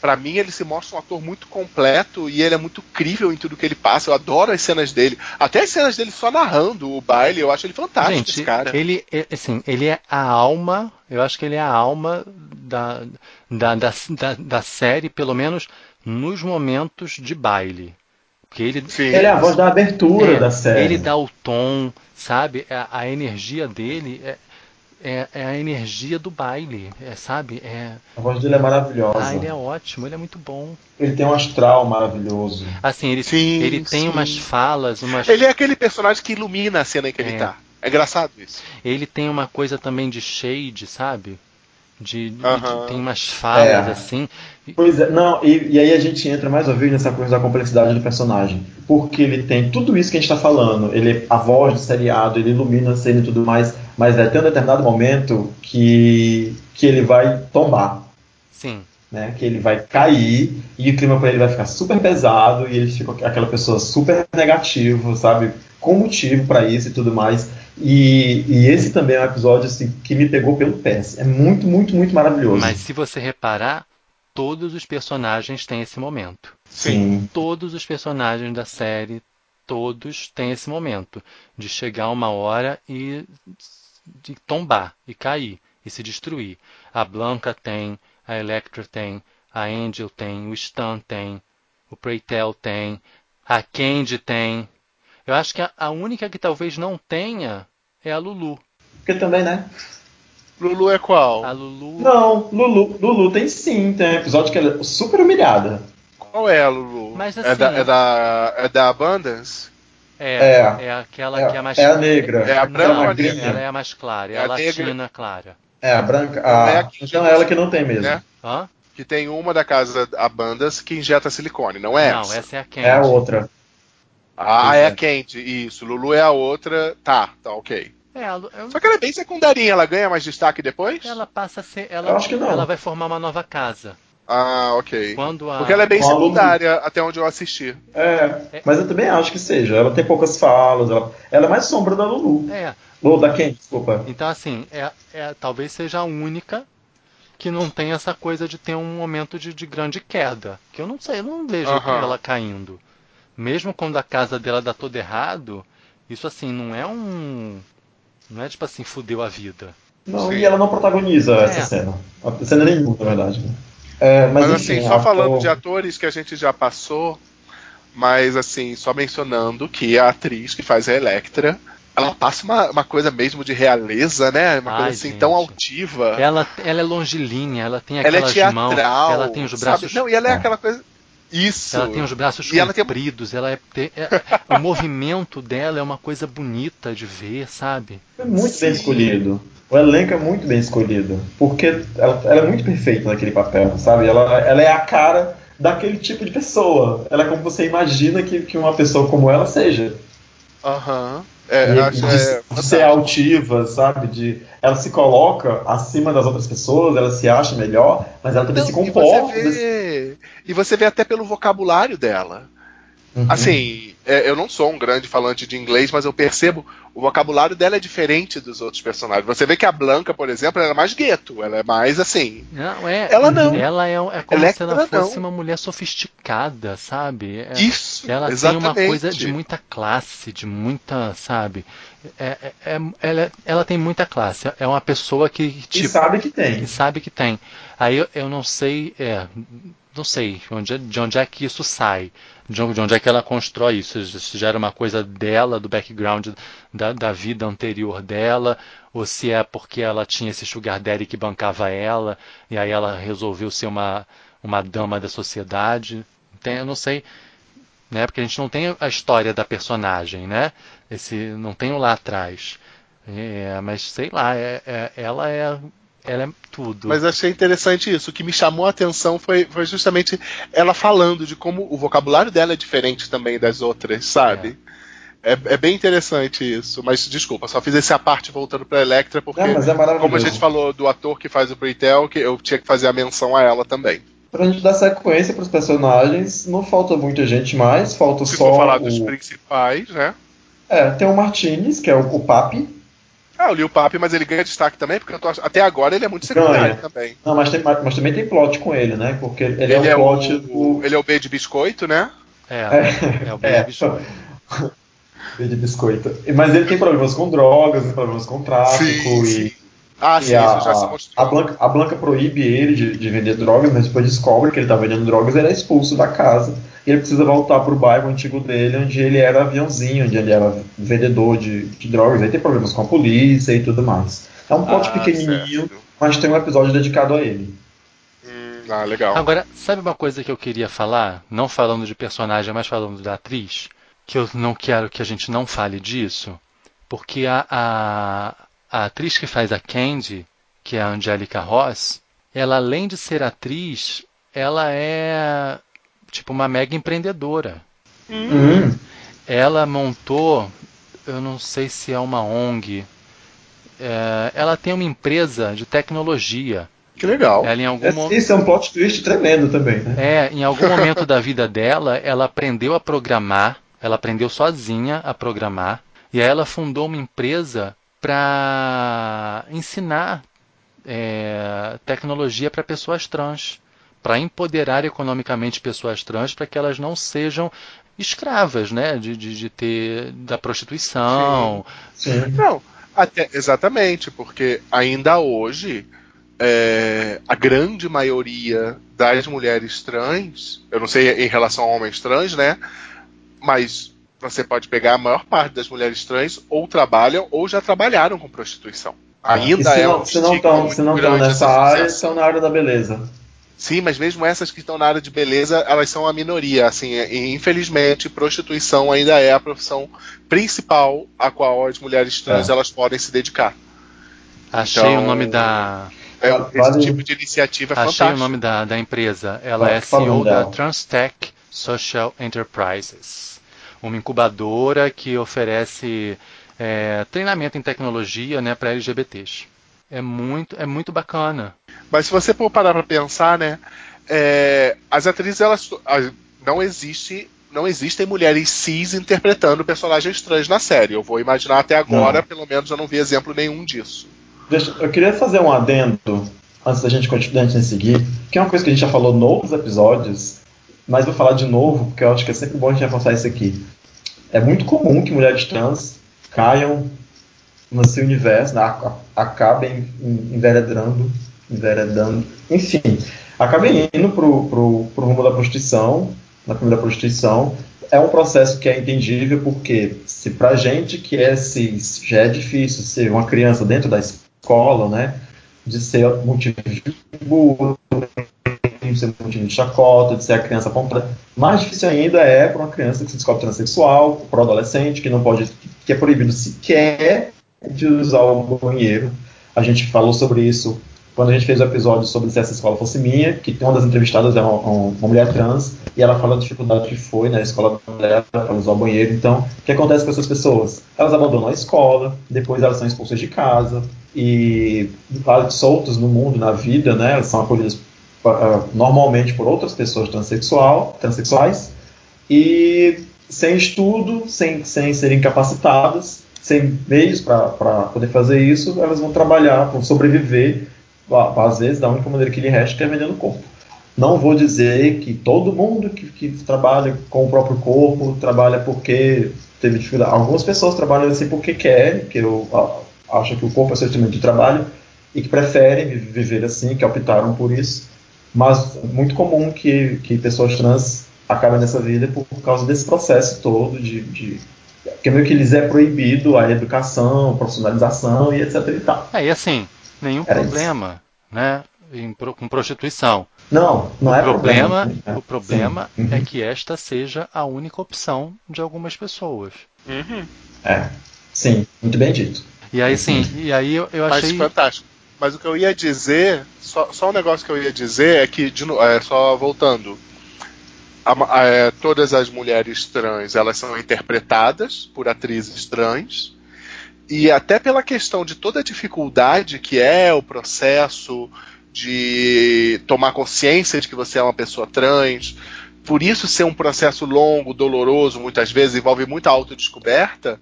pra mim, ele se mostra um ator muito completo e ele é muito crível em tudo que ele passa. Eu adoro as cenas dele, até as cenas dele só narrando o baile, eu acho ele fantástico, Gente, esse cara. ele, é, assim, ele é a alma, eu acho que ele é a alma da, da, da, da, da série, pelo menos nos momentos de baile. Porque ele, Sim. Ele é a voz da abertura É, da série. Ele dá o tom, sabe? A, a energia dele é, é, é a energia do baile, é, sabe? É, A voz dele é maravilhosa. ah, ele é ótimo, ele é muito bom. Ele tem um astral maravilhoso. Assim, ele, Sim, ele tem sim. umas falas, umas, Ele é aquele personagem que ilumina a cena em que ele É. tá. É engraçado isso. ele tem uma coisa também de shade, sabe? De, Aham. de- tem umas falas É. assim. Pois é, não, e, e aí a gente entra mais uma vez nessa coisa da complexidade do personagem. Porque ele tem tudo isso que a gente está falando. Ele é a voz do seriado, ele ilumina a cena e tudo mais, mas vai ter um determinado momento que, que ele vai tombar. Sim. Né, que ele vai cair e o clima para ele vai ficar super pesado e ele fica aquela pessoa super negativo, sabe? Com motivo para isso e tudo mais. E, e esse também é um episódio assim, que me pegou pelo pé. É muito, muito, muito maravilhoso. Mas se você reparar, todos os personagens têm esse momento. Sim. todos os personagens da série, todos têm esse momento de chegar uma hora e de tombar e cair e se destruir. A Blanca tem, a Electra tem, a Angel tem, o Stan tem, o Preytel tem, a Candy tem. Eu acho que a, a única que talvez não tenha é a Lulu. Porque também, né? Lulu é qual? A Lulu Não, Lulu, Lulu tem sim, tem episódio que ela é super humilhada. Qual é a Lulu? Mas é, assim- da, é, da, é da Abundance? É, É. é aquela É, que é a mais é a negra. É a Não, branca a negra? ela é a mais clara, é, É a a negra. latina clara. É, a branca. Não é A, a que- então é ela que não tem mesmo. Né? Hã? Que tem uma da casa Abundance que injeta silicone, não é Não, essa? essa é a Candy. É a outra. Ah, é é. a Candy, isso. Lulu é a outra. Tá, tá, ok. É, a eu- Só que ela é bem secundarinha, ela ganha mais destaque depois? ela passa a ser. Ela, Eu acho que não. ela vai formar uma nova casa. Ah, ok. Quando a. Porque ela é bem Lulu. secundária até onde eu assisti. É, mas eu também acho que seja. Ela tem poucas falas. Ela, ela é mais sombra da Lulu. É, Ou da Ken, desculpa. então assim, é, é, talvez seja a única que não tem essa coisa de ter um momento de, de grande queda. Que eu não sei, eu não vejo Aham. ela caindo. Mesmo quando a casa dela dá todo errado, isso assim, não é um. Não é tipo assim, fudeu a vida. Não, Sim. e ela não protagoniza É. essa cena. A cena nenhuma, na verdade. É, mas, Mas, enfim, assim, só a- falando de atores que a gente já passou, mas assim, só mencionando que a atriz que faz a Electra, ela passa uma, uma coisa mesmo de realeza, né? Uma Ai, coisa assim gente. tão altiva. Ela, ela é longilínea, ela tem ela é aquelas mãos, teatral. ela tem os sabe? braços Não, e ela é É. aquela coisa. Isso. Ela tem os braços E ela tem- compridos, ela é, é- (laughs) o movimento dela é uma coisa bonita de ver, sabe? É muito bem Sim. escolhido. O elenco é muito bem escolhido. Porque ela, ela é muito perfeita naquele papel, sabe? Ela, ela é a cara daquele tipo de pessoa. Ela é como você imagina que, que uma pessoa como ela seja. Aham. É, E- acho, de, é, de ser altiva, sabe? De, ela se coloca acima das outras pessoas, ela se acha melhor, mas ela também Não, se e comporta. você vê, e você vê até pelo vocabulário dela. Uhum. Assim, é, eu não sou um grande falante de inglês, mas eu percebo o vocabulário dela é diferente dos outros personagens. Você vê que a Blanca, por exemplo, ela é mais gueto, ela é mais assim. Não, é. Ela não. Ela é, é como Electra se ela fosse não. uma mulher sofisticada, sabe? É- Isso, Ela exatamente. tem uma coisa de muita classe, de muita, sabe? É, é- é- ela, ela tem muita classe. É uma pessoa que, E tipo, sabe que tem. que sabe que tem. Aí eu, eu não sei, é, não sei onde, é- de onde é que isso sai, de onde, de onde é que ela constrói isso. Se já era uma coisa dela, do background da, da vida anterior dela, ou se é porque ela tinha esse sugar daddy que bancava ela, e aí ela resolveu ser uma, uma dama da sociedade. Tem, eu não sei, né? Porque a gente não tem a história da personagem, né? Esse, não tem o lá atrás. É, mas sei lá, é- é- ela é ela é tudo. Mas achei interessante isso. O que me chamou a atenção foi, foi justamente ela falando de como o vocabulário dela é diferente também das outras, sabe? É, é bem interessante isso. Mas desculpa, só fiz essa parte voltando pra Electra, porque, Não, é maravilhoso. como a gente falou do ator que faz o Pretel, que eu tinha que fazer a menção a ela também. Pra gente dar sequência pros personagens, não falta muita gente mais, falta Se só for falar dos o... principais, né? É, tem o Martinez, que é o, o Papi. Ah, o Lil Papi, mas ele ganha destaque também, porque eu tô até agora ele é muito secundário Ganha. também. Não, mas, tem- mas- mas também tem plot com ele, né? Porque ele, Ele, é é, o plot o, do... ele é o B de biscoito, né? É, É, é o é. Baby (laughs) Show. de biscoito. Mas ele tem problemas com drogas, tem problemas com tráfico Sim, e, sim. Ah, sim, e a, isso já se a, mostrou. a Blanca, a Blanca proíbe ele de, de vender drogas, mas depois descobre que ele tá vendendo drogas ele é expulso da casa. Ele precisa voltar pro bairro antigo dele, onde ele era aviãozinho, onde ele era vendedor de, de drogas. Aí tem problemas com a polícia e tudo mais. É um plot Ah, pequenininho, certo. mas tem um episódio dedicado a ele. Hum, ah, legal. Agora, sabe uma coisa que eu queria falar? Não falando de personagem, mas falando da atriz? Que eu não quero que a gente não fale disso. Porque a, a, a atriz que faz a Candy, que é a Angélica Ross, ela além de ser atriz, ela é tipo uma mega empreendedora. Hum, Ela montou, eu não sei se é uma ONG, é, ela tem uma empresa de tecnologia. Que legal. Ela em algum momento. Esse é um plot twist tremendo também, né? É, em algum (laughs) momento da vida dela, ela aprendeu a programar, ela aprendeu sozinha a programar, e aí ela fundou uma empresa para ensinar é, tecnologia para pessoas trans, para empoderar economicamente pessoas trans, para que elas não sejam escravas, né, de, de, de ter da prostituição. Sim. Não, até, exatamente, porque ainda hoje é, a grande maioria das mulheres trans, eu não sei em relação a homens trans, né? Mas você pode pegar a maior parte das mulheres trans ou trabalham ou já trabalharam com prostituição. Ainda e se é não, um se não estão muito se não estão grande nessa essa área, estão na área da beleza. Sim, mas mesmo essas que estão na área de beleza, elas são a minoria. Assim, e, infelizmente, prostituição ainda é a profissão principal a qual as mulheres trans É. elas podem se dedicar. Achei Então, o nome da, É, Vale- esse tipo de iniciativa é achei fantástico. o nome da, da empresa. Ela é CEO da dela. Transtech Social Enterprises, uma incubadora que oferece é, treinamento em tecnologia, né, para LGBTs. É muito, é muito bacana. Mas se você for parar pra pensar, né? é, as atrizes, elas. a- Não existe. Não existem mulheres cis interpretando personagens trans na série. Eu vou imaginar até agora, Não. pelo menos eu não vi exemplo nenhum disso. Deixa- eu queria fazer um adendo antes da gente continuar antes de seguir, que é uma coisa que a gente já falou nos episódios, mas vou falar de novo, porque eu acho que é sempre bom a gente reforçar isso aqui. É muito comum que mulheres trans caiam nesse universo, né, a- a- acabem en- enveredando, enveredando, enfim, acabem indo pro, pro, pro rumo da prostituição, na da prostituição. É um processo que é entendível, porque se pra gente que é cis já é difícil ser uma criança dentro da escola, né, de ser motivo de bullying, de ser motivo de chacota, de ser a criança apontada. Mais difícil ainda é para uma criança que se descobre transexual, para um adolescente que não pode, que é proibido sequer de usar o banheiro. A gente falou sobre isso quando a gente fez o episódio sobre se essa escola fosse minha, que uma das entrevistadas é uma, uma mulher trans, e ela fala da dificuldade que foi na escola dela para usar o banheiro. Então, o que acontece com essas pessoas? Elas abandonam a escola, depois elas são expulsas de casa, e soltos no mundo, na vida, né? Elas são acolhidas uh, normalmente por outras pessoas transexual, transexuais, e sem estudo, sem, sem serem capacitadas, sem meios para poder fazer isso, elas vão trabalhar, vão sobreviver, às vezes, da única maneira que lhe resta, que é vendendo corpo. Não vou dizer que todo mundo que, que trabalha com o próprio corpo trabalha porque teve dificuldade. Algumas pessoas trabalham assim porque querem, que eu acho que o corpo é seu instrumento de trabalho e que preferem viver assim, que optaram por isso. Mas muito comum que, que pessoas trans acabem nessa vida por causa desse processo todo de, de que meio que lhes é proibido a educação, a profissionalização e etc e tal. É, e assim, nenhum Era problema, isso. né, em, com prostituição. Não, não o é problema. problema. O problema Sim. é que esta seja a única opção de algumas pessoas. Uhum. É, sim, muito bem dito. E aí sim, e aí eu, eu achei. Mas fantástico. Mas o que eu ia dizer, só, só um negócio que eu ia dizer é que, de, é, só voltando, a, a, é, todas as mulheres trans elas são interpretadas por atrizes trans. E até pela questão de toda a dificuldade que é o processo de tomar consciência de que você é uma pessoa trans, por isso ser um processo longo, doloroso, muitas vezes envolve muita autodescoberta,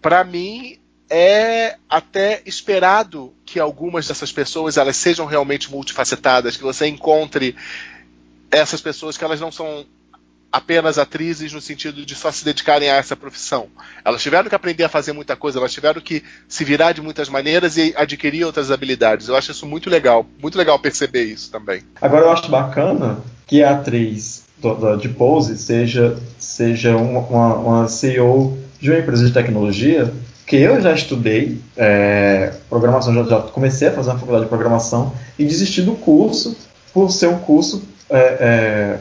para mim é até esperado que algumas dessas pessoas elas sejam realmente multifacetadas, que você encontre essas pessoas que elas não são apenas atrizes no sentido de só se dedicarem a essa profissão. Elas tiveram que aprender a fazer muita coisa, elas tiveram que se virar de muitas maneiras e adquirir outras habilidades. Eu acho isso muito legal, muito legal perceber isso também. Agora eu acho bacana que a atriz de pose seja, seja uma, uma, CEO de uma empresa de tecnologia que eu já estudei é, programação, já, já, comecei a fazer uma faculdade de programação e desisti do curso por ser um curso é, é,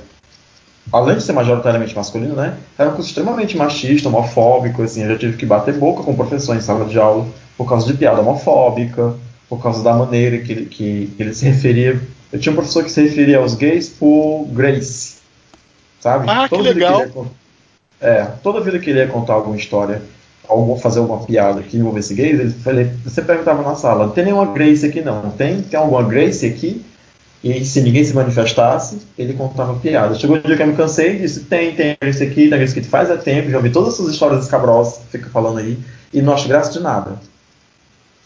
além de ser majoritariamente masculino, né, era um curso extremamente machista, homofóbico, assim, eu já tive que bater boca com o professor em sala de aula por causa de piada homofóbica, por causa da maneira que ele, que ele se referia. Eu tinha um professor que se referia aos gays por Grace, sabe? Ah, toda que legal! Que ia, é, toda vida que ele ia contar alguma história, ou fazer alguma piada que envolvesse gays, ele falei, você perguntava na sala, não tem nenhuma Grace aqui não, tem? Tem alguma Grace aqui? E se ninguém se manifestasse, ele contava piada. Chegou um dia que eu me cansei e disse: tem, tem esse aqui, tem esse que faz é tempo, já ouvi todas essas histórias escabrosas que fica falando aí, e não acho graça de nada.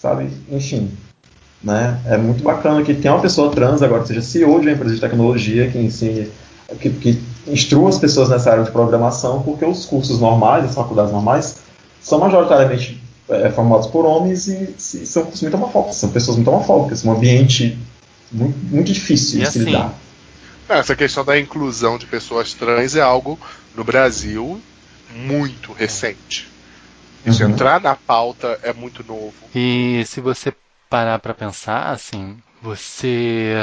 Sabe? Enfim. Né? É muito bacana que tem uma pessoa trans agora, seja CEO de uma empresa de tecnologia, que ensine, que, que instrua as pessoas nessa área de programação, porque os cursos normais, as faculdades normais, são majoritariamente é, formados por homens e, e são muito homofóbicos, são pessoas muito homofóbicas, um ambiente muito, muito difícil e de assim, se lidar. Essa questão da inclusão de pessoas trans é algo no Brasil muito recente. Isso uhum. entrar na pauta é muito novo. E se você parar para pensar, assim, você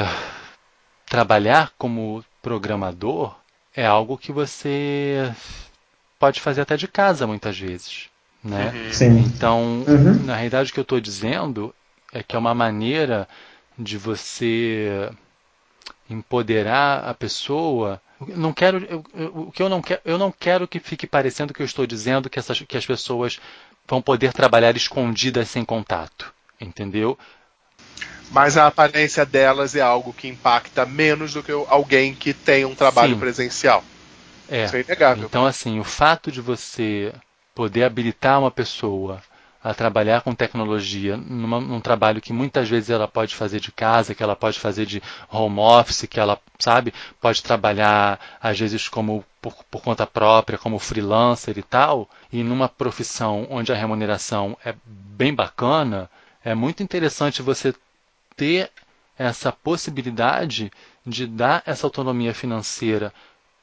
trabalhar como programador é algo que você pode fazer até de casa muitas vezes, né? Uhum. Sim. Então, uhum. na realidade, o que eu estou dizendo é que é uma maneira de você empoderar a pessoa. Não quero, eu, eu, o que eu não quero, eu não quero que fique parecendo que eu estou dizendo que, essas, que as pessoas vão poder trabalhar escondidas sem contato, entendeu? Mas a aparência delas é algo que impacta menos do que alguém que tem um trabalho Sim. presencial. É. Isso é inegável. Então, assim, o fato de você poder habilitar uma pessoa a trabalhar com tecnologia numa, num trabalho que muitas vezes ela pode fazer de casa, que ela pode fazer de home office, que ela, sabe, pode trabalhar às vezes como por, por conta própria, como freelancer e tal, e numa profissão onde a remuneração é bem bacana, é muito interessante você ter essa possibilidade de dar essa autonomia financeira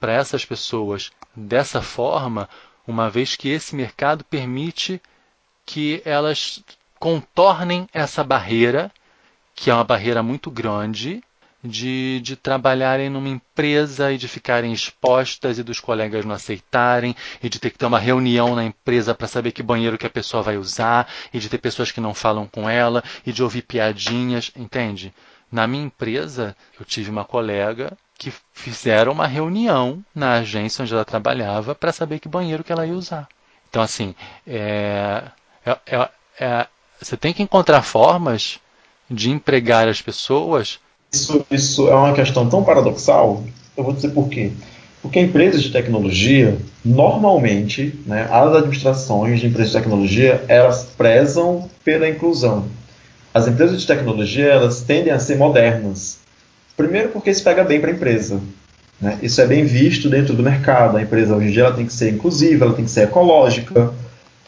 para essas pessoas dessa forma, uma vez que esse mercado permite que elas contornem essa barreira, que é uma barreira muito grande, de, de trabalharem numa empresa e de ficarem expostas e dos colegas não aceitarem, e de ter que ter uma reunião na empresa para saber que banheiro que a pessoa vai usar, e de ter pessoas que não falam com ela, e de ouvir piadinhas, entende? Na minha empresa, eu tive uma colega que fizeram uma reunião na agência onde ela trabalhava para saber que banheiro que ela ia usar. Então, assim, é, é, é, é, você tem que encontrar formas de empregar as pessoas isso, isso é uma questão tão paradoxal, eu vou dizer por quê. Porque empresas de tecnologia, normalmente, né, as administrações de empresas de tecnologia, elas prezam pela inclusão. As empresas de tecnologia, elas tendem a ser modernas. Primeiro porque isso pega bem para a empresa. Né? Isso é bem visto dentro do mercado. A empresa hoje em dia ela tem que ser inclusiva, ela tem que ser ecológica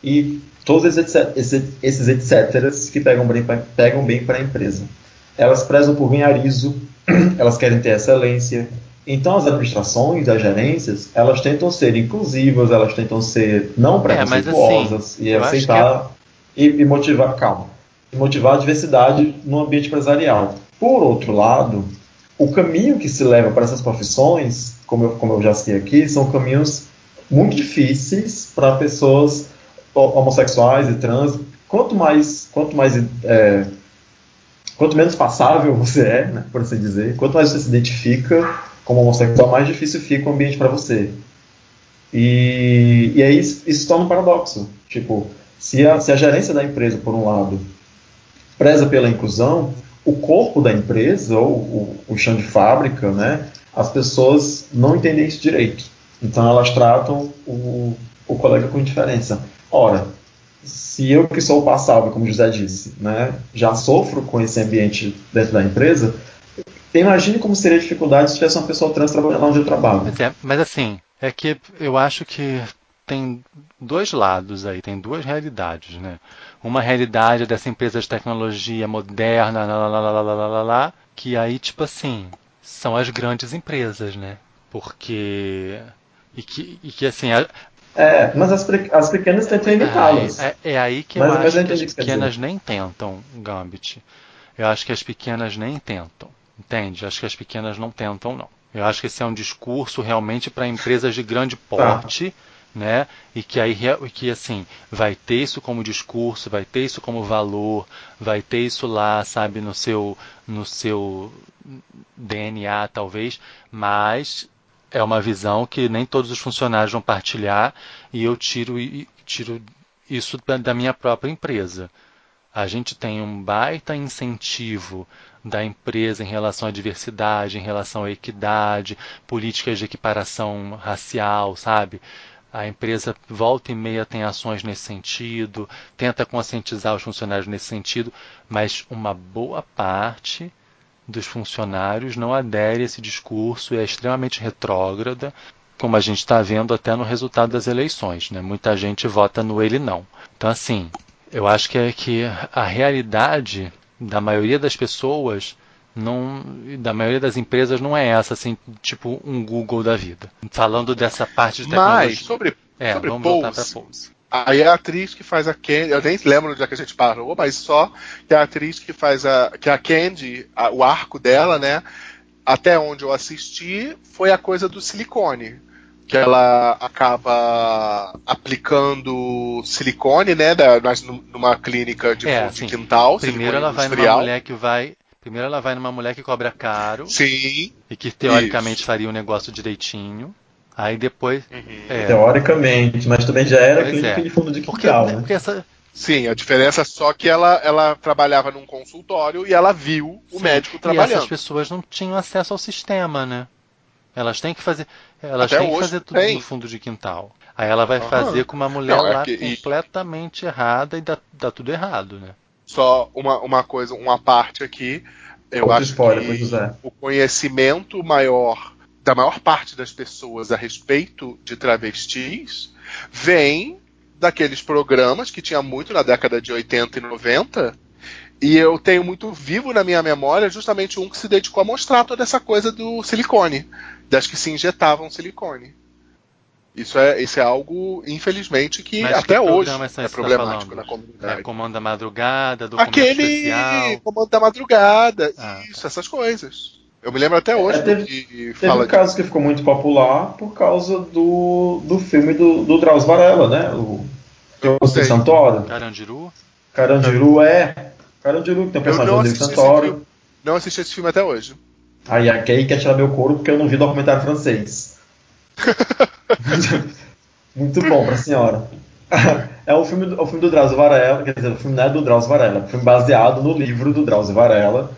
e todos esses, etc. que pegam bem, pegam bem para a empresa elas prezam por ganhar ISO, (clears throat) elas querem ter excelência. Então as administrações, as gerências, elas tentam ser inclusivas, elas tentam ser não preconceituosas é, assim, e aceitar é... e, e, motivar, calma, e motivar a diversidade no ambiente empresarial. Por outro lado, o caminho que se leva para essas profissões, como eu, como eu já citei aqui, são caminhos muito difíceis para pessoas homossexuais e trans. Quanto mais, quanto mais é, quanto menos passável (laughs) você é, né, por assim dizer, quanto mais você se identifica como homossexual, mais difícil fica o ambiente para você. E, e aí isso, isso torna um paradoxo. Tipo, se a, se a gerência da empresa, por um lado, preza pela inclusão, o corpo da empresa, ou o, o chão de fábrica, né, as pessoas não entendem isso direito. Então elas tratam o, o colega com indiferença. Ora, se eu que sou passável, como José disse, né, já sofro com esse ambiente dentro da empresa, imagine como seria a dificuldade se tivesse uma pessoa trans trabalhando onde eu trabalho. Mas, é, mas assim, é que eu acho que tem dois lados aí, tem duas realidades, né? Uma realidade dessa empresa de tecnologia moderna, lá, lá, lá, lá, lá, lá, que aí, tipo assim, são as grandes empresas, né? Porque. E que, e que assim, é, mas as, as pequenas tentam imitá-las. É, é, aí que mas, eu mas acho eu que as pequenas nem tentam, Gambit. Eu acho que as pequenas nem tentam. Entende? Acho que as pequenas não tentam, não. Eu acho que esse é um discurso realmente para empresas de grande porte, ah. né? E que aí que assim vai ter isso como discurso, vai ter isso como valor, vai ter isso lá, sabe, no seu no seu DNA talvez, mas é uma visão que nem todos os funcionários vão partilhar e eu tiro, tiro isso da minha própria empresa. A gente tem um baita incentivo da empresa em relação à diversidade, em relação à equidade, políticas de equiparação racial, sabe? A empresa volta e meia tem ações nesse sentido, tenta conscientizar os funcionários nesse sentido, mas uma boa parte dos funcionários não adere a esse discurso e é extremamente retrógrada, como a gente está vendo até no resultado das eleições. Né? Muita gente vota no ele não. Então, assim, eu acho que é que a realidade da maioria das pessoas não, da maioria das empresas não é essa, assim, tipo um Google da vida. Falando dessa parte de tecnologia. Mas, sobre, é, sobre vamos Pulse, voltar para Pulse. Aí a atriz que faz a Candy, eu nem lembro onde é que a gente parou, mas só que a atriz que faz a. que a Candy, a, o arco dela, né? Até onde eu assisti, foi a coisa do silicone. Que ela acaba aplicando silicone, né? Da, mas numa clínica de, é, de assim, quintal. Primeiro ela vai numa mulher que vai. Primeiro ela vai numa mulher que cobra caro. Sim. E que teoricamente isso. faria o um negócio direitinho. Aí depois. Uhum. É. Teoricamente, mas também já era clínica é. de fundo de quintal, né? Porque essa... Sim, a diferença é só que ela, ela trabalhava num consultório e ela viu o Sim. médico trabalhando. E essas pessoas não tinham acesso ao sistema, né? Elas têm que fazer, elas Até têm que fazer tudo tem. no fundo de quintal. Aí ela vai uhum. fazer com uma mulher não, é lá que, completamente e... errada e dá, dá, tudo errado, né? Só uma, uma coisa, uma parte aqui. Eu Outro acho spoiler, que o conhecimento maior da maior parte das pessoas a respeito de travestis vem daqueles programas que tinha muito na década de 80 e 90. E eu tenho muito vivo na minha memória justamente um que se dedicou a mostrar toda essa coisa do silicone, das que se injetavam silicone. Isso é, isso é algo, infelizmente, que Mas até que hoje é tá problemático tá na comunidade. É, comando da madrugada, Aquele especial. comando da madrugada, ah, isso, tá. essas coisas. Eu me lembro até hoje É, teve- que Teve fala um caso que ficou muito popular por causa do, do filme do, do Drauzio Varela, né? O Eu o sei. Santoro. Carandiru? Carandiru é. Carandiru, que tem o personagem do Rodrigo Santoro. filme. Não assisti esse filme até hoje. Aí a Kay quer tirar meu couro porque eu não vi documentário francês. (laughs) Muito bom pra senhora. É o filme, do- o filme do Drauzio Varela, quer dizer, o filme não é do Drauzio Varela, é um filme baseado no livro do Drauzio Varela,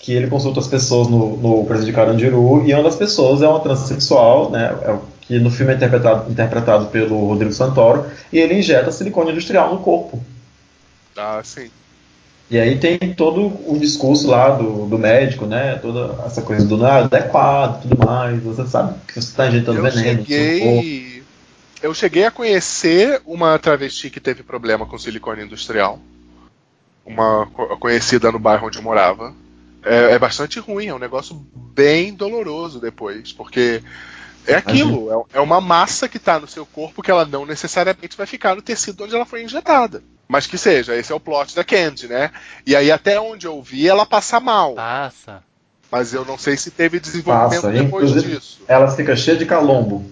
que ele consulta as pessoas no, no presídio de Carandiru, e uma das pessoas é uma transexual, né, é que no filme é interpretado, interpretado pelo Rodrigo Santoro, e ele injeta silicone industrial no corpo. Ah, sim. E aí tem todo o discurso lá do, do médico, né? Toda essa coisa do não é adequado e tudo mais. Você sabe que você está injetando Eu veneno. no seu corpo. cheguei. Eu cheguei a conhecer uma travesti que teve problema com silicone industrial. Uma co- conhecida no bairro onde eu morava. É, é bastante ruim, é um negócio bem doloroso depois, porque é aquilo, é, é uma massa que está no seu corpo que ela não necessariamente vai ficar no tecido onde ela foi injetada. Mas que seja, esse é o plot da Candy, né? E aí até onde eu vi, ela passa mal. Passa. Mas eu não sei se teve desenvolvimento Passa, depois inclusive- disso. Ela fica cheia de calombo.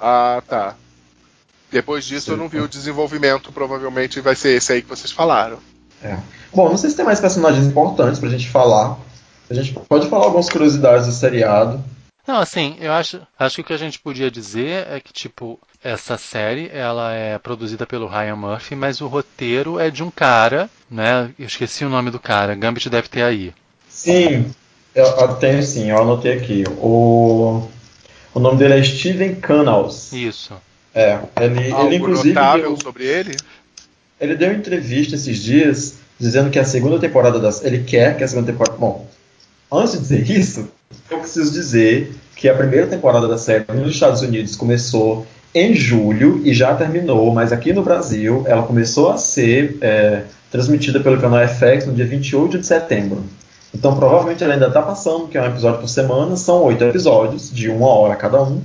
Ah, tá. Depois disso eu não vi o desenvolvimento, provavelmente vai ser esse aí que vocês falaram. É. Bom, não sei se tem mais personagens importantes pra gente falar. A gente pode falar algumas curiosidades do seriado. Não, assim, eu acho, acho que o que a gente podia dizer é que, tipo, essa série, ela é produzida pelo Ryan Murphy, mas o roteiro é de um cara, né? Eu esqueci o nome do cara, Gambit deve ter aí. Sim, eu, eu tenho sim, eu anotei aqui. O, o nome dele é Steven Canals. Isso. É, ele, Algo ele inclusive notável deu, sobre ele? Ele deu entrevista esses dias dizendo que a segunda temporada das. Ele quer que a segunda temporada. Bom, antes de dizer isso, eu preciso dizer que a primeira temporada da série nos Estados Unidos começou em julho e já terminou, mas aqui no Brasil ela começou a ser é, transmitida pelo canal FX no dia 28 de setembro. Então provavelmente ela ainda está passando, que é um episódio por semana, são oito episódios, de uma hora cada um.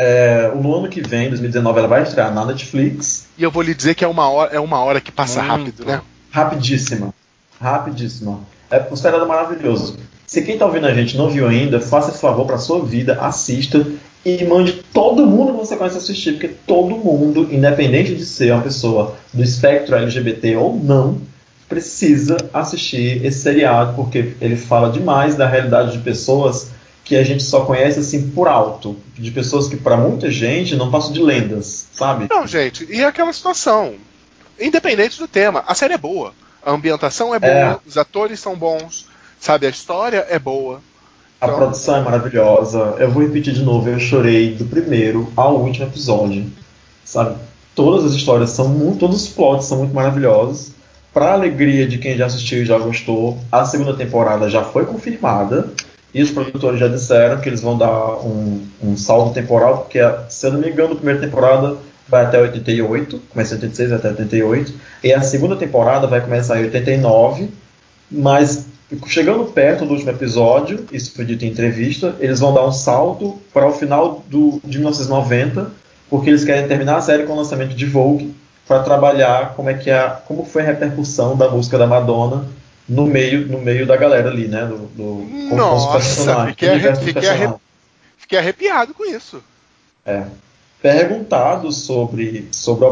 É, no ano que vem, 2019, ela vai estrear na Netflix. E eu vou lhe dizer que é uma hora, é uma hora que passa Muito. rápido, né? Rapidíssima. Rapidíssima. É um seriado maravilhoso. Se quem tá ouvindo a gente não viu ainda, faça esse favor pra sua vida, assista e mande todo mundo que você conhece assistir, porque todo mundo, independente de ser uma pessoa do espectro LGBT ou não, precisa assistir esse seriado, porque ele fala demais da realidade de pessoas que a gente só conhece assim por alto, de pessoas que pra muita gente não passam de lendas, sabe? Não, gente, e é aquela situação. Independente do tema, a série é boa. A ambientação é boa, É. os atores são bons, sabe, a história é boa. A Então- produção é maravilhosa. Eu vou repetir de novo, eu chorei do primeiro ao último episódio. Sabe? Todas as histórias são muito. Todos os plots são muito maravilhosos. Pra alegria de quem já assistiu e já gostou, a segunda temporada já foi confirmada. E os produtores já disseram que eles vão dar um, um salto temporal, porque, se eu não me engano, a primeira temporada vai até 88, começa em 86 vai até 88. E a segunda temporada vai começar em 89, mas chegando perto do último episódio, isso foi dito em entrevista, eles vão dar um salto para o final do, de 1990, porque eles querem terminar a série com o lançamento de Vogue, para trabalhar como é que é, como foi a repercussão da música da Madonna no meio, no meio da galera ali, né? Do, do, Nossa, fiquei do universo arre- dos fiquei arre- personagens. Fiquei arrepiado com isso. É. Perguntado sobre, sobre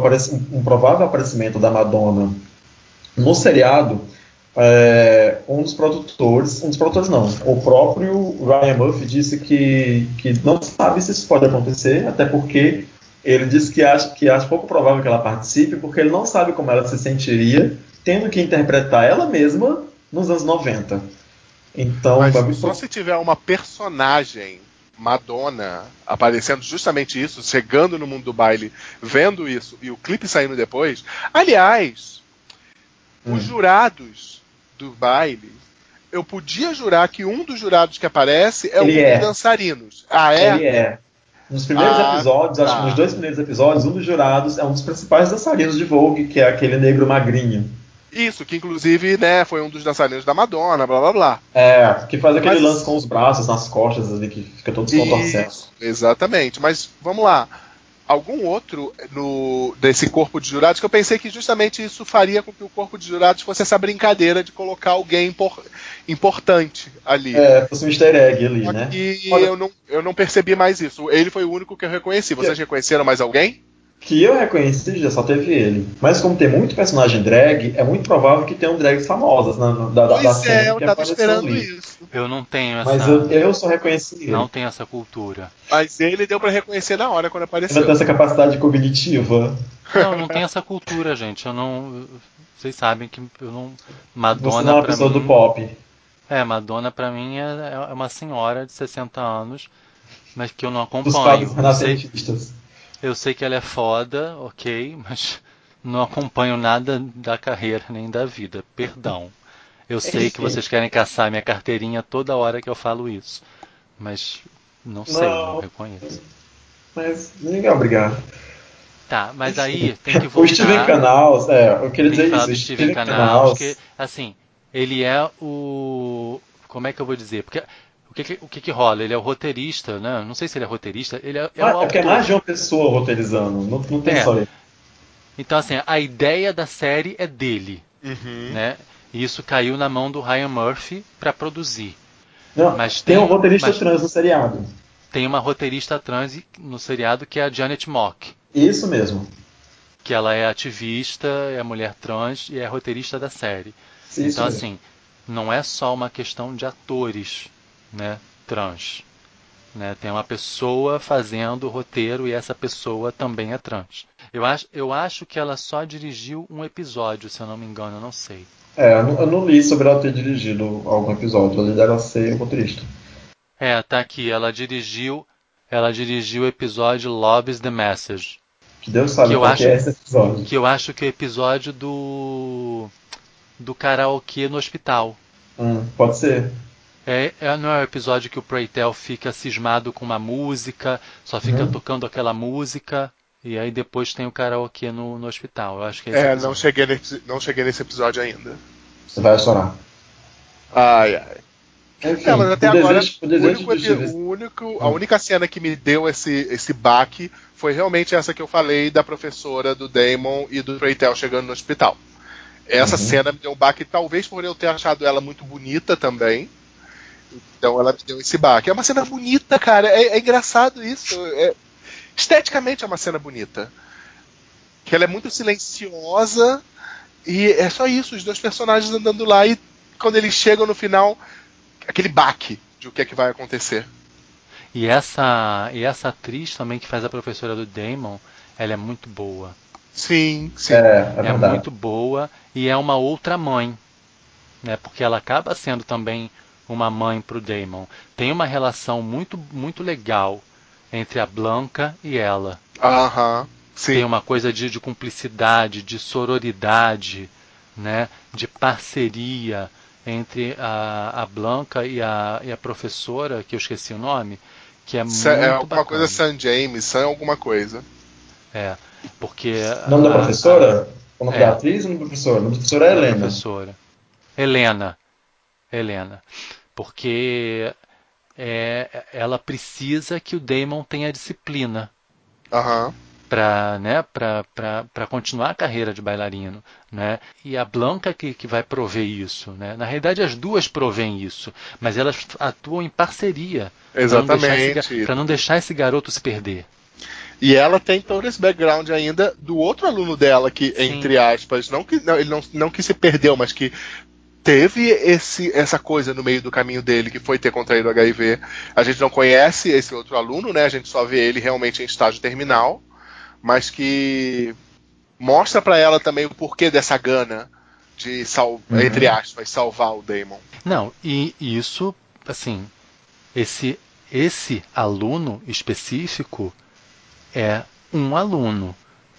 um provável aparecimento da Madonna no seriado, é, um dos produtores, um dos produtores não, o próprio Ryan Murphy disse que, que não sabe se isso pode acontecer, até porque ele disse que acha, que acha pouco provável que ela participe, porque ele não sabe como ela se sentiria tendo que interpretar ela mesma nos anos 90. Então, Mas muito só se tiver uma personagem Madonna aparecendo justamente isso, chegando no mundo do baile, vendo isso e o clipe saindo depois. Aliás, Hum. os jurados do baile, eu podia jurar que um dos jurados que aparece é um Ele é. dos dançarinos. Ah, é? Ele é. Nos primeiros Ah, episódios, acho tá. que nos dois primeiros episódios, um dos jurados é um dos principais dançarinos de Vogue, que é aquele negro magrinho. Isso, que inclusive né, foi um dos dançarinos da Madonna, blá blá blá. É, que faz aquele Mas- lance com os braços nas costas ali, que fica todo descontorcendo. Exatamente. Mas vamos lá. Algum outro no desse corpo de jurados que eu pensei que justamente isso faria com que o corpo de jurados fosse essa brincadeira de colocar alguém impor, importante ali. É, fosse um easter egg ali, né? Olha- eu não, eu não percebi mais isso. Ele foi o único que eu reconheci. Vocês reconheceram mais alguém? Que eu reconheci, já só teve ele. Mas como tem muito personagem drag, é muito provável que tenham drags famosas na, na- da, da Pois cena é, eu que tava apareceu esperando ali. isso. Eu não tenho essa. Mas eu, eu só reconheci ele. Não tenho essa cultura. Mas ele deu pra reconhecer na hora quando apareceu. tem essa capacidade cognitiva. Não, não tenho essa cultura, gente. Eu não. Vocês sabem que eu não. Você Madonna não é uma pessoa mim. do pop. É, Madonna pra mim é, é uma senhora de 60 anos, mas que eu não Dos acompanho. quadros Eu sei. Eu sei que ela é foda, ok, mas não acompanho nada da carreira nem da vida. Perdão. Eu sei que (laughs) vocês querem caçar minha carteirinha toda hora que eu falo isso, mas não sei, não Não. reconheço. Mas ninguém é obrigado. Tá, mas aí (laughs) tem que voltar. O Steven Canals, é, eu queria dizer isso. o Steven Canals, que, assim, ele é o. Como é que eu vou dizer? Porque que, que- o que, que rola? Ele é o roteirista, né? Não sei se ele é roteirista, ele é, é Ah, o é porque é mais de uma pessoa roteirizando, não, não tem É. só ele. Então, assim, a ideia da série é dele, Uhum. né? E isso caiu na mão do Ryan Murphy para produzir. Não, Mas tem, tem- um roteirista mas- trans no seriado. Tem uma roteirista trans no seriado que é a Janet Mock, Isso mesmo. que ela é ativista, é mulher trans e é roteirista da série. Isso então, mesmo. assim, não é só uma questão de atores, né, trans. Né? Tem uma pessoa fazendo o roteiro e essa pessoa também é trans. Eu acho, eu acho que ela só dirigiu um episódio, se eu não me engano, eu não sei. É, eu não, eu não li sobre ela ter dirigido algum episódio, li dela ser roteirista. É, tá aqui, ela dirigiu, ela dirigiu o episódio Loves the Message, Que Deus sabe Que eu acho- que é esse episódio. que eu acho que é o episódio do do karaokê no hospital. Hum, pode ser. É, é- não é o episódio que o Preytel fica cismado com uma música, só fica Uhum. tocando aquela música, e aí depois tem o karaokê no, no hospital. Eu acho que é É, não cheguei, nesse, não cheguei nesse episódio ainda. Você vai chorar. Ai, ai. Enfim, É, mas até agora, desejo, o único, o único- a única cena que me deu esse, esse baque foi realmente essa que eu falei da professora, do Damon e do Preytel chegando no hospital. Essa Uhum. cena me deu um baque, talvez por eu ter achado ela muito bonita também. Então ela me deu esse baque. É uma cena bonita, cara. É, é engraçado isso. É- esteticamente é uma cena bonita. Que ela é muito silenciosa e é só isso, os dois personagens andando lá e quando eles chegam no final, aquele baque de o que é que vai acontecer. E essa, e essa atriz também que faz a professora do Damon, ela é muito boa. Sim, sim. É, é é muito boa e é uma outra mãe, né? Porque ela acaba sendo também uma mãe para o Damon. Tem uma relação muito muito legal entre a Blanca e ela. Aham. Tem Sim. uma coisa de, de cumplicidade, de sororidade, né? De parceria entre a, a Blanca e a, e a professora, que eu esqueci o nome, que é muito Sa- é alguma bacana. coisa San James, San alguma coisa. É, porque O nome da a- professora? O nome É. da atriz ou o nome da professora? O nome da professora é a- a Helena. professora. Helena. Helena. Porque é, ela precisa que o Damon tenha disciplina Aham. para né, continuar a carreira de bailarino. Né? E a Blanca que, que vai prover isso. Né? Na realidade, as duas provêm isso, mas elas atuam em parceria Exatamente. para não deixar esse garoto se perder. E ela tem todo esse background ainda do outro aluno dela, que, Sim. entre aspas, não que, não, ele não, não que se perdeu, mas que teve esse, essa coisa no meio do caminho dele, que foi ter contraído HIV. A gente não conhece esse outro aluno, né? A gente só vê ele realmente em estágio terminal, mas que mostra pra ela também o porquê dessa gana de, sal, Uhum. entre aspas, salvar o Damon. Não, e isso, assim, esse esse aluno específico é um aluno.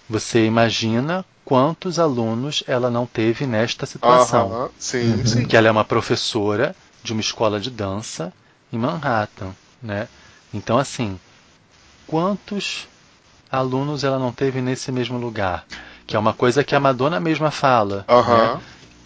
Você imagina quantos alunos ela não teve nesta situação? Aham, sim, Uhum. sim. Que ela é uma professora de uma escola de dança em Manhattan, né? Então, assim, quantos alunos ela não teve nesse mesmo lugar? Que é uma coisa que a Madonna mesma fala, né?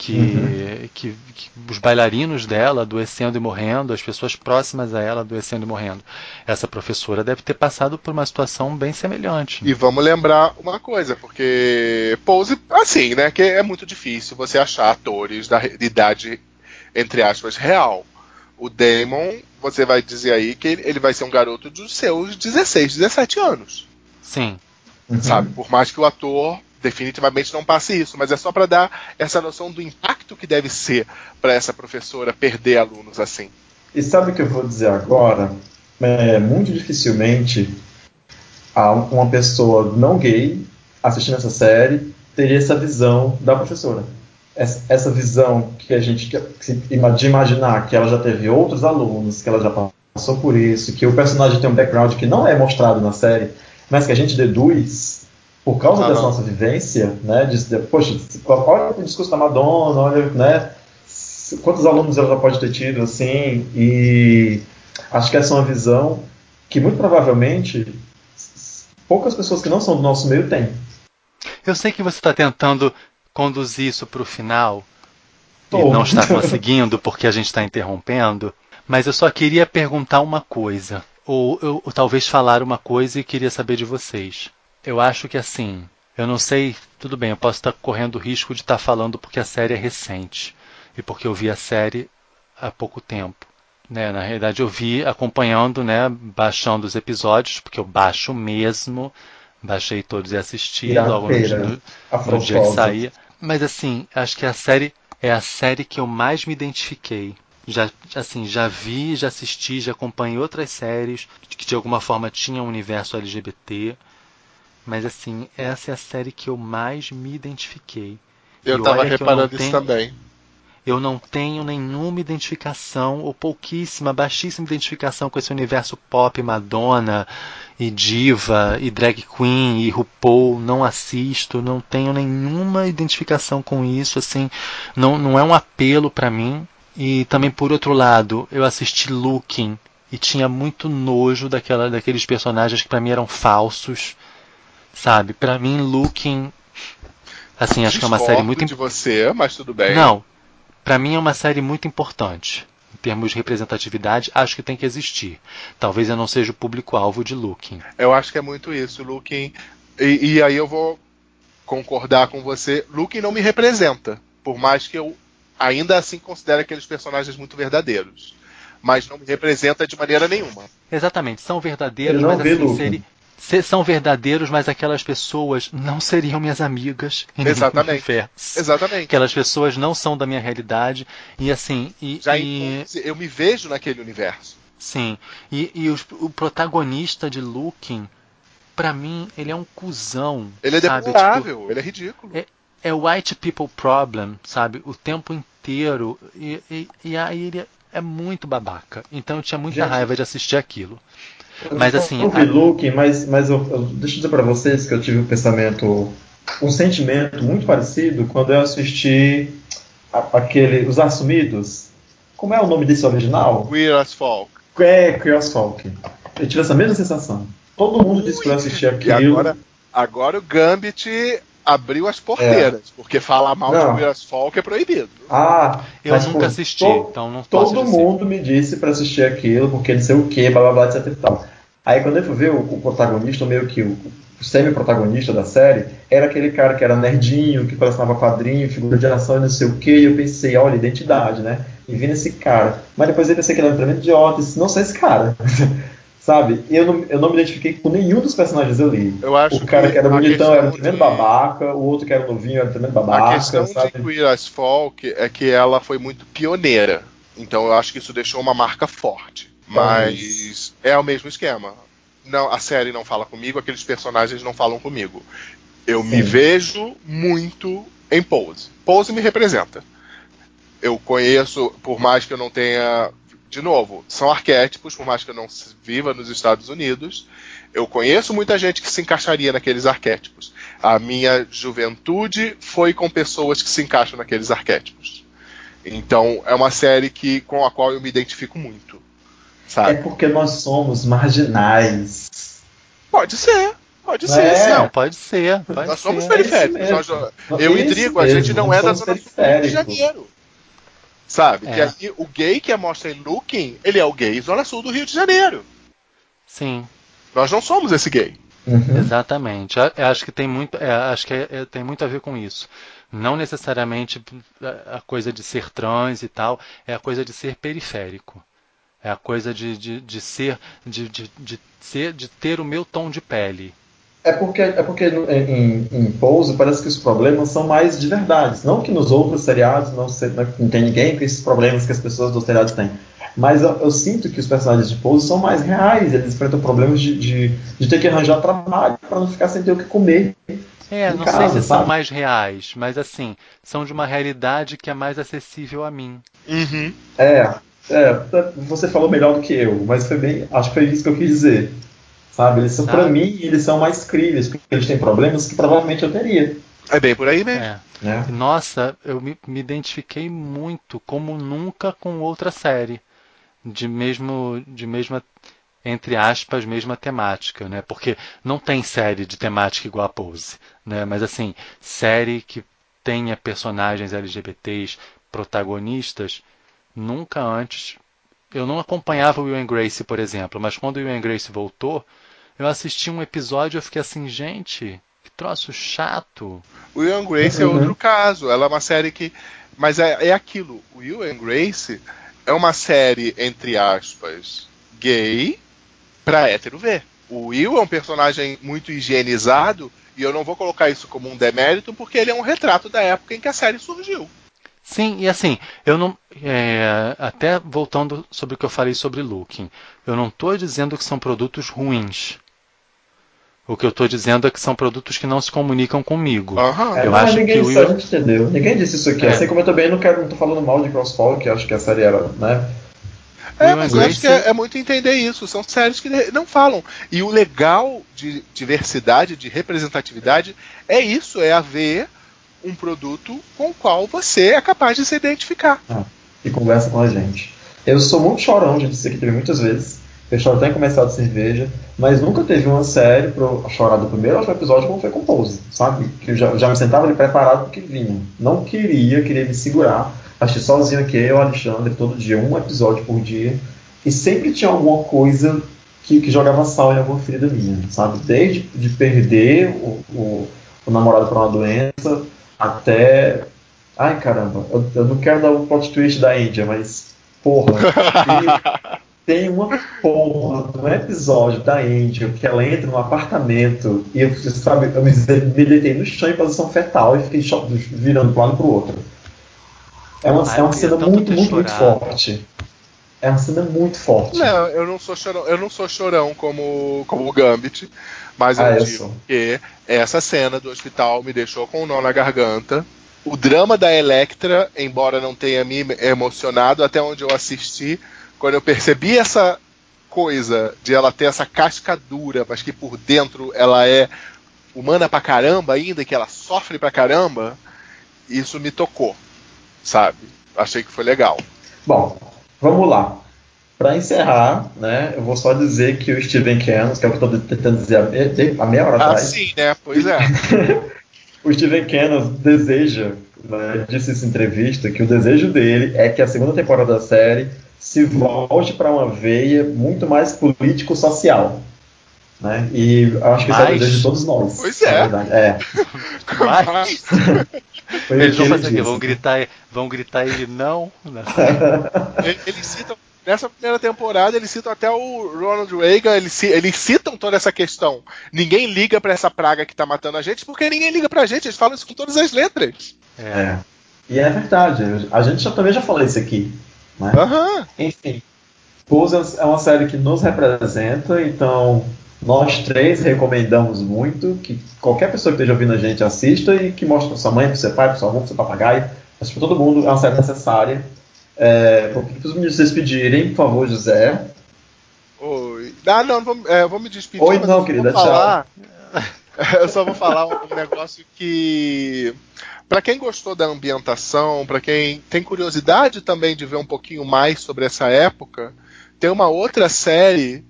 Que, uhum. que, que, os bailarinos dela adoecendo e morrendo, as pessoas próximas a ela adoecendo e morrendo. Essa professora deve ter passado por uma situação bem semelhante. E vamos lembrar uma coisa, porque Pose, assim, né, que é muito difícil você achar atores da idade, entre aspas, real. O Damon, você vai dizer aí que ele vai ser um garoto dos seus 16, 17 anos. Sim. Uhum. Sabe? Por mais que o ator definitivamente não passe isso, mas é só para dar essa noção do impacto que deve ser para essa professora perder alunos assim. E sabe o que eu vou dizer agora? É, muito dificilmente uma pessoa não gay assistindo essa série teria essa visão da professora. Essa visão que a gente de imaginar que ela já teve outros alunos, que ela já passou por isso, que o personagem tem um background que não é mostrado na série, mas que a gente deduz por causa ah, dessa não. nossa vivência, né, de, de, poxa, olha o discurso da Madonna, olha, né, quantos alunos ela já pode ter tido, assim, e acho que essa é uma visão que muito provavelmente poucas pessoas que não são do nosso meio têm. Eu sei que você está tentando conduzir isso para o final Tô. e não está (laughs) conseguindo porque a gente está interrompendo, mas eu só queria perguntar uma coisa, ou, ou, ou talvez falar uma coisa e queria saber de vocês. Eu acho que assim, eu não sei, tudo bem, eu posso estar correndo o risco de estar falando porque a série é recente e porque eu vi a série há pouco tempo. Né, na realidade eu vi acompanhando, né, baixando os episódios, porque eu baixo mesmo, baixei todos e assisti logo no, no dia que saía. Mas assim, acho que a série é a série que eu mais me identifiquei. Já, assim, já vi, já assisti, já acompanhei outras séries que de alguma forma tinham um universo LGBT. Mas assim, essa é a série que eu mais me identifiquei. Eu e tava reparando isso também. Eu não tenho nenhuma identificação, ou pouquíssima, baixíssima identificação com esse universo pop, Madonna, e diva, e drag queen, e RuPaul. Não assisto, não tenho nenhuma identificação com isso, assim, não, não é um apelo para mim. E também, por outro lado, eu assisti Looking, e tinha muito nojo daquela, daqueles personagens que para mim eram falsos Sabe? Para mim, Looking. Assim, acho que é uma série muito. de você, mas tudo bem. Não. Para mim é uma série muito importante. Em termos de representatividade, acho que tem que existir. Talvez eu não seja o público-alvo de Looking. Eu acho que é muito isso. Looking. E, e aí eu vou concordar com você. Looking não me representa. Por mais que eu ainda assim considere aqueles personagens muito verdadeiros mas não me representa de maneira nenhuma. Exatamente, são verdadeiros, mas assim, seri são verdadeiros, mas aquelas pessoas não seriam minhas amigas em Exatamente. Exatamente. Aquelas pessoas não são da minha realidade e assim. E, Já e... eu me vejo naquele universo. Sim. E, e o, o protagonista de Looking, para mim, ele é um cuzão. Ele é deplorável, tipo, ele é ridículo. É, é white people problem, sabe? O tempo inteiro. E, e, e aí ele é muito babaca. Então eu tinha muita Gente, raiva de assistir aquilo. Mas assim. Eu vi a... Luke, mas, mas eu, eu, deixa eu dizer para vocês que eu tive um pensamento, um sentimento muito parecido quando eu assisti a, aquele Os Assumidos. Como é o nome desse original? Queer as Folk. É, Queer as Folk. Eu tive essa mesma sensação. Todo mundo disse que eu assisti aquilo. E agora, agora o Gambit abriu as porteiras, é. porque falar mal não. de Queer as Folk é proibido. Ah, eu nunca pô, assisti, to, então não posso Todo mundo me disse para assistir aquilo, porque não sei o que, blá blá blá, etc e tal. Aí quando eu fui ver o, o protagonista, meio que o, o semi-protagonista da série, era aquele cara que era nerdinho, que colecionava quadrinho, figura de ação e não sei o que, e eu pensei, olha, identidade, né? E vi nesse cara. Mas depois eu pensei que ele era um tremendo idiota, e disse, não sei esse cara. (laughs) Sabe? Eu não, eu não me identifiquei com nenhum dos personagens ali. Eu acho o cara que, que era bonitão era um tremendo de... babaca, o outro que era novinho era um tremendo babaca. A questão sabe? de Queer Folk é que ela foi muito pioneira. Então eu acho que isso deixou uma marca forte. Mas é o mesmo esquema. Não, a série não fala comigo, aqueles personagens não falam comigo. Eu Sim. me vejo muito em Pose. Pose me representa. Eu conheço, por mais que eu não tenha. De novo, são arquétipos, por mais que eu não viva nos Estados Unidos. Eu conheço muita gente que se encaixaria naqueles arquétipos. A minha juventude foi com pessoas que se encaixam naqueles arquétipos. Então, é uma série que, com a qual eu me identifico muito. Sabe? É porque nós somos marginais. Pode ser. Pode ser, É. sim. Não, pode ser. Pode Nós ser. somos É periféricos. Nós- eu e Isso Drigo, a gente não é da zona sul do Rio de. Janeiro. Sabe? É. Que aí o gay que é mostra em Looking, ele é o gay zona sul do Rio de Janeiro. Sim, Nós não somos esse gay. Uhum. exatamente. Eu- acho que tem muito, é, acho que é- é- tem muito a ver com isso. Não necessariamente a a coisa de ser trans e tal, é a coisa de ser periférico. É a coisa de, de, de ser, de, de, de ser, de ter o meu tom de pele. É porque, é porque em, em Pose parece que os problemas são mais de verdade. Não que nos outros seriados não, se, não tem ninguém com esses problemas que as pessoas dos seriados têm. Mas eu, eu sinto que os personagens de Pose são mais reais. Eles enfrentam problemas de, de, de ter que arranjar trabalho para não ficar sem ter o que comer. É, não casa, sei se são sabe? mais reais, mas assim, são de uma realidade que é mais acessível a mim. Uhum. É, é, você falou melhor do que eu, mas foi bem. Acho que foi isso que eu quis dizer. Sabe? Eles são, pra Sabe? mim, eles são mais críveis, porque eles têm problemas que provavelmente eu teria. É bem por aí mesmo. É. Né? Nossa, eu me, me identifiquei muito, como nunca com outra série de mesmo, de mesma, entre aspas, mesma temática, né? Porque não tem série de temática igual a Pose, né? Mas assim, série que tenha personagens LGBTs protagonistas, nunca antes. Eu não acompanhava o Will and Grace, por exemplo, mas quando o Will and Grace voltou, eu assisti um episódio e eu fiquei assim, gente, que troço chato. O Will and Grace é Uhum. outro caso. Ela é uma série que. Mas é, é aquilo. O Will and Grace é uma série, entre aspas, gay pra hétero ver. O Will é um personagem muito higienizado e eu não vou colocar isso como um demérito porque ele é um retrato da época em que a série surgiu. Sim, e assim, eu não. é, até voltando sobre o que eu falei sobre Looking, eu não estou dizendo que são produtos ruins. O que eu estou dizendo é que são produtos que não se comunicam comigo. Aham. Eu mas acho ninguém que disse, gente entendeu. Ninguém disse isso aqui. É. Assim como eu também não quero, não tô falando mal de Crossfall, que acho que a série era, né? É, mas eu acho que é, é muito entender isso. São séries que não falam. E o legal de diversidade, de representatividade, é isso: é haver um produto com o qual você é capaz de se identificar. E conversa com a gente. Eu sou muito chorão, já disse aqui também muitas vezes. Eu choro até em comercial de cerveja, mas nunca teve uma série pra eu chorar do primeiro ao episódio como foi com Pose, sabe? Que eu já, já me sentava ali preparado porque vinha. Não queria, queria me segurar. Achei sozinho aqui, eu, Alexandre, todo dia, um episódio por dia. E sempre tinha alguma coisa que, que jogava sal em alguma ferida minha, sabe? Desde de perder o, o, o namorado para uma doença, até. Ai caramba, eu, eu não quero dar o plot twist da Índia, mas. Porra. (laughs) tem uma porra de um episódio da Índia que ela entra num apartamento e eu, sabe, eu me, me deitei no chão em posição fetal e fiquei virando para um lado pro outro. É uma, Ai, é uma cena muito, muito, muito forte. É uma cena muito forte. Não, eu não sou chorão, eu não sou chorão como, como o Gambit, mas eu Ah, digo que essa cena do hospital me deixou com um nó na garganta. O drama da Electra, embora não tenha me emocionado até onde eu assisti, quando eu percebi essa coisa de ela ter essa casca dura, mas que por dentro ela é humana pra caramba ainda, que ela sofre pra caramba, isso me tocou, sabe? Achei que foi legal. Bom, vamos lá. Para encerrar, né, eu vou só dizer que o Steven Cannon, que é o que eu estou tentando dizer há me- há meia hora Ah, atrás, sim, né? Pois é. (laughs) o Steven Cannon deseja, né, disse nessa entrevista, que o desejo dele é que a segunda temporada da série se volte para uma veia muito mais político-social. Né? E acho que isso é o Mas- desejo de todos nós. Pois é. verdade. É, (laughs) Mas (laughs) foi eles vão fazer o quê? disse. Vão gritar, vão gritar (laughs) ele não? Ele- Eles citam, nessa primeira temporada, eles citam até o Ronald Reagan, eles, eles citam toda essa questão. Ninguém liga pra essa praga que tá matando a gente, porque ninguém liga pra gente, eles falam isso com todas as letras. É. É. E é verdade. A gente já, também já falou isso aqui. Né? Aham. Enfim, Pose é uma série que nos representa, então nós três recomendamos muito que qualquer pessoa que esteja ouvindo a gente assista e que mostre para sua mãe, para seu pai, para seu avô, para seu papagaio, para todo mundo, é uma série necessária. É, vou pedir para os meninos se despedirem, por favor, José. Oi. Ah, não, vou, é, vou me despedir. Oi, não, querida, falar, (laughs) Eu só vou falar um negócio que. Pra quem gostou da ambientação, pra quem tem curiosidade também de ver um pouquinho mais sobre essa época, tem uma outra série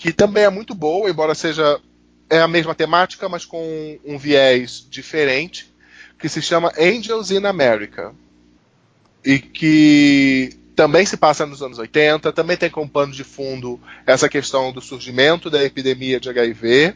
que também é muito boa, embora seja é a mesma temática, mas com um viés diferente, que se chama Angels in America. E que também se passa nos anos 80, também tem como pano de fundo essa questão do surgimento da epidemia de HIV,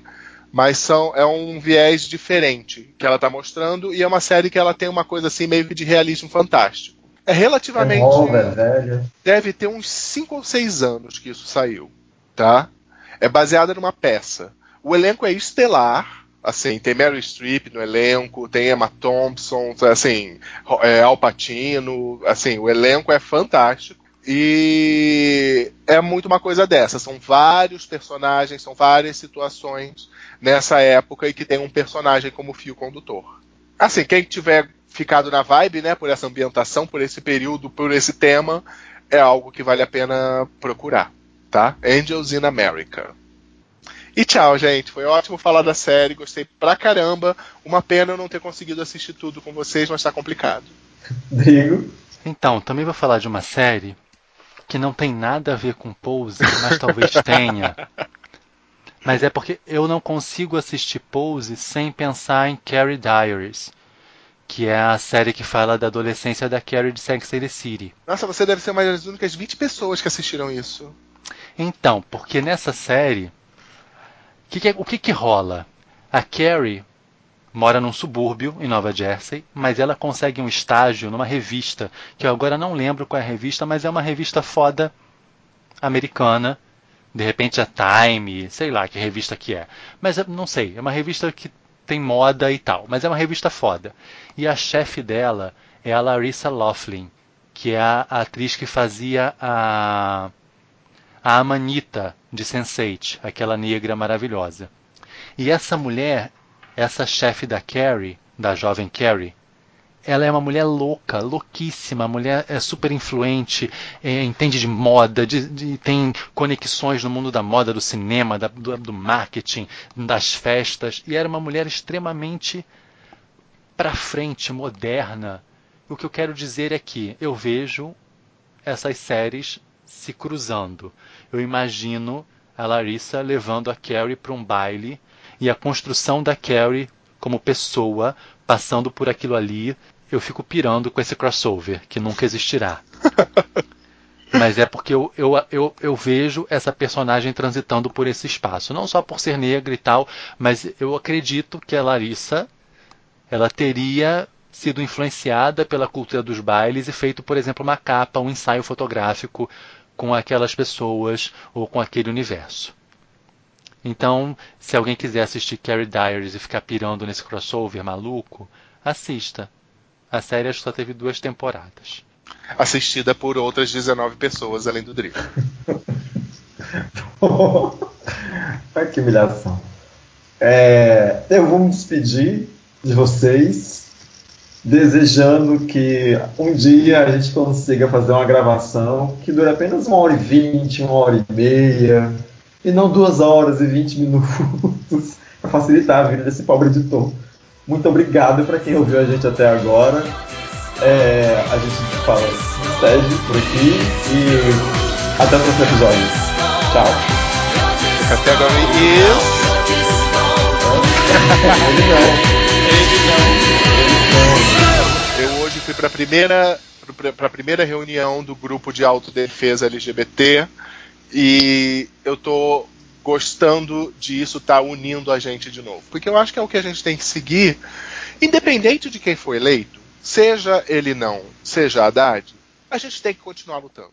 mas são, é um viés diferente que ela está mostrando e é uma série que ela tem uma coisa assim meio que de realismo fantástico. É relativamente. Nova, velha. Deve ter uns 5 ou 6 anos que isso saiu, tá? É baseada numa peça. O elenco é estelar, assim, tem Mary Streep no elenco, tem Emma Thompson, assim, é, Al Pacino, assim, o elenco é fantástico. E é muito uma coisa dessa. São vários personagens, são várias situações nessa época e que tem um personagem como fio condutor. Assim, quem tiver ficado na vibe, né, por essa ambientação, por esse período, por esse tema, é algo que vale a pena procurar, tá? Angels in America. E tchau, gente. Foi ótimo falar da série, gostei pra caramba. Uma pena eu não ter conseguido assistir tudo com vocês, mas tá complicado. Drigo. Então, também vou falar de uma série que não tem nada a ver com Pose, mas talvez (laughs) tenha. Mas é porque eu não consigo assistir Pose sem pensar em Carrie Diaries, que é a série que fala da adolescência da Carrie de Sex and the City. Nossa, você deve ser uma das únicas 20 pessoas que assistiram isso. Então, porque nessa série, que que é- o que, que rola? A Carrie mora num subúrbio em Nova Jersey, mas ela consegue um estágio numa revista, que eu agora não lembro qual é a revista, mas é uma revista foda americana. De repente a Time, sei lá que revista que é. Mas eu não sei, é uma revista que tem moda e tal, mas é uma revista foda. E a chefe dela é a Larissa Loughlin, que é a atriz que fazia a a Amanita de Sense8, aquela negra maravilhosa. E essa mulher, essa chefe da Carrie, da jovem Carrie, ela é uma mulher louca, louquíssima, a mulher é super influente, é, entende de moda, de, de- tem conexões no mundo da moda, do cinema, da- do, do marketing, das festas, e era uma mulher extremamente para frente, moderna. O que eu quero dizer é que eu vejo essas séries se cruzando. Eu imagino a Larissa levando a Carrie para um baile e a construção da Carrie como pessoa passando por aquilo ali. Eu fico pirando com esse crossover que nunca existirá. (laughs) Mas é porque eu, eu, eu, eu vejo essa personagem transitando por esse espaço. Não só por ser negra e tal, mas eu acredito que a Larissa ela teria sido influenciada pela cultura dos bailes e feito, por exemplo, uma capa, um ensaio fotográfico com aquelas pessoas ou com aquele universo. Então, se alguém quiser assistir Carrie Diaries e ficar pirando nesse crossover maluco, assista. A série só teve duas temporadas. Assistida por outras 19 pessoas além do Drico. (laughs) Ai, que humilhação. É, eu vou me despedir de vocês, desejando que um dia a gente consiga fazer uma gravação que dure apenas uma hora e vinte, uma hora e meia, e não duas horas e vinte minutos, para facilitar a vida desse pobre editor. Muito obrigado para quem ouviu a gente até agora. É, a gente fala, se despede por aqui e até o próximo episódio. Tchau. Até agora. Isso. Eu hoje fui para a primeira para a primeira reunião do grupo de autodefesa LGBT e eu tô gostando disso estar unindo a gente de novo, porque eu acho que é o que a gente tem que seguir, independente de quem for eleito, seja ele não, seja Haddad, a gente tem que continuar lutando.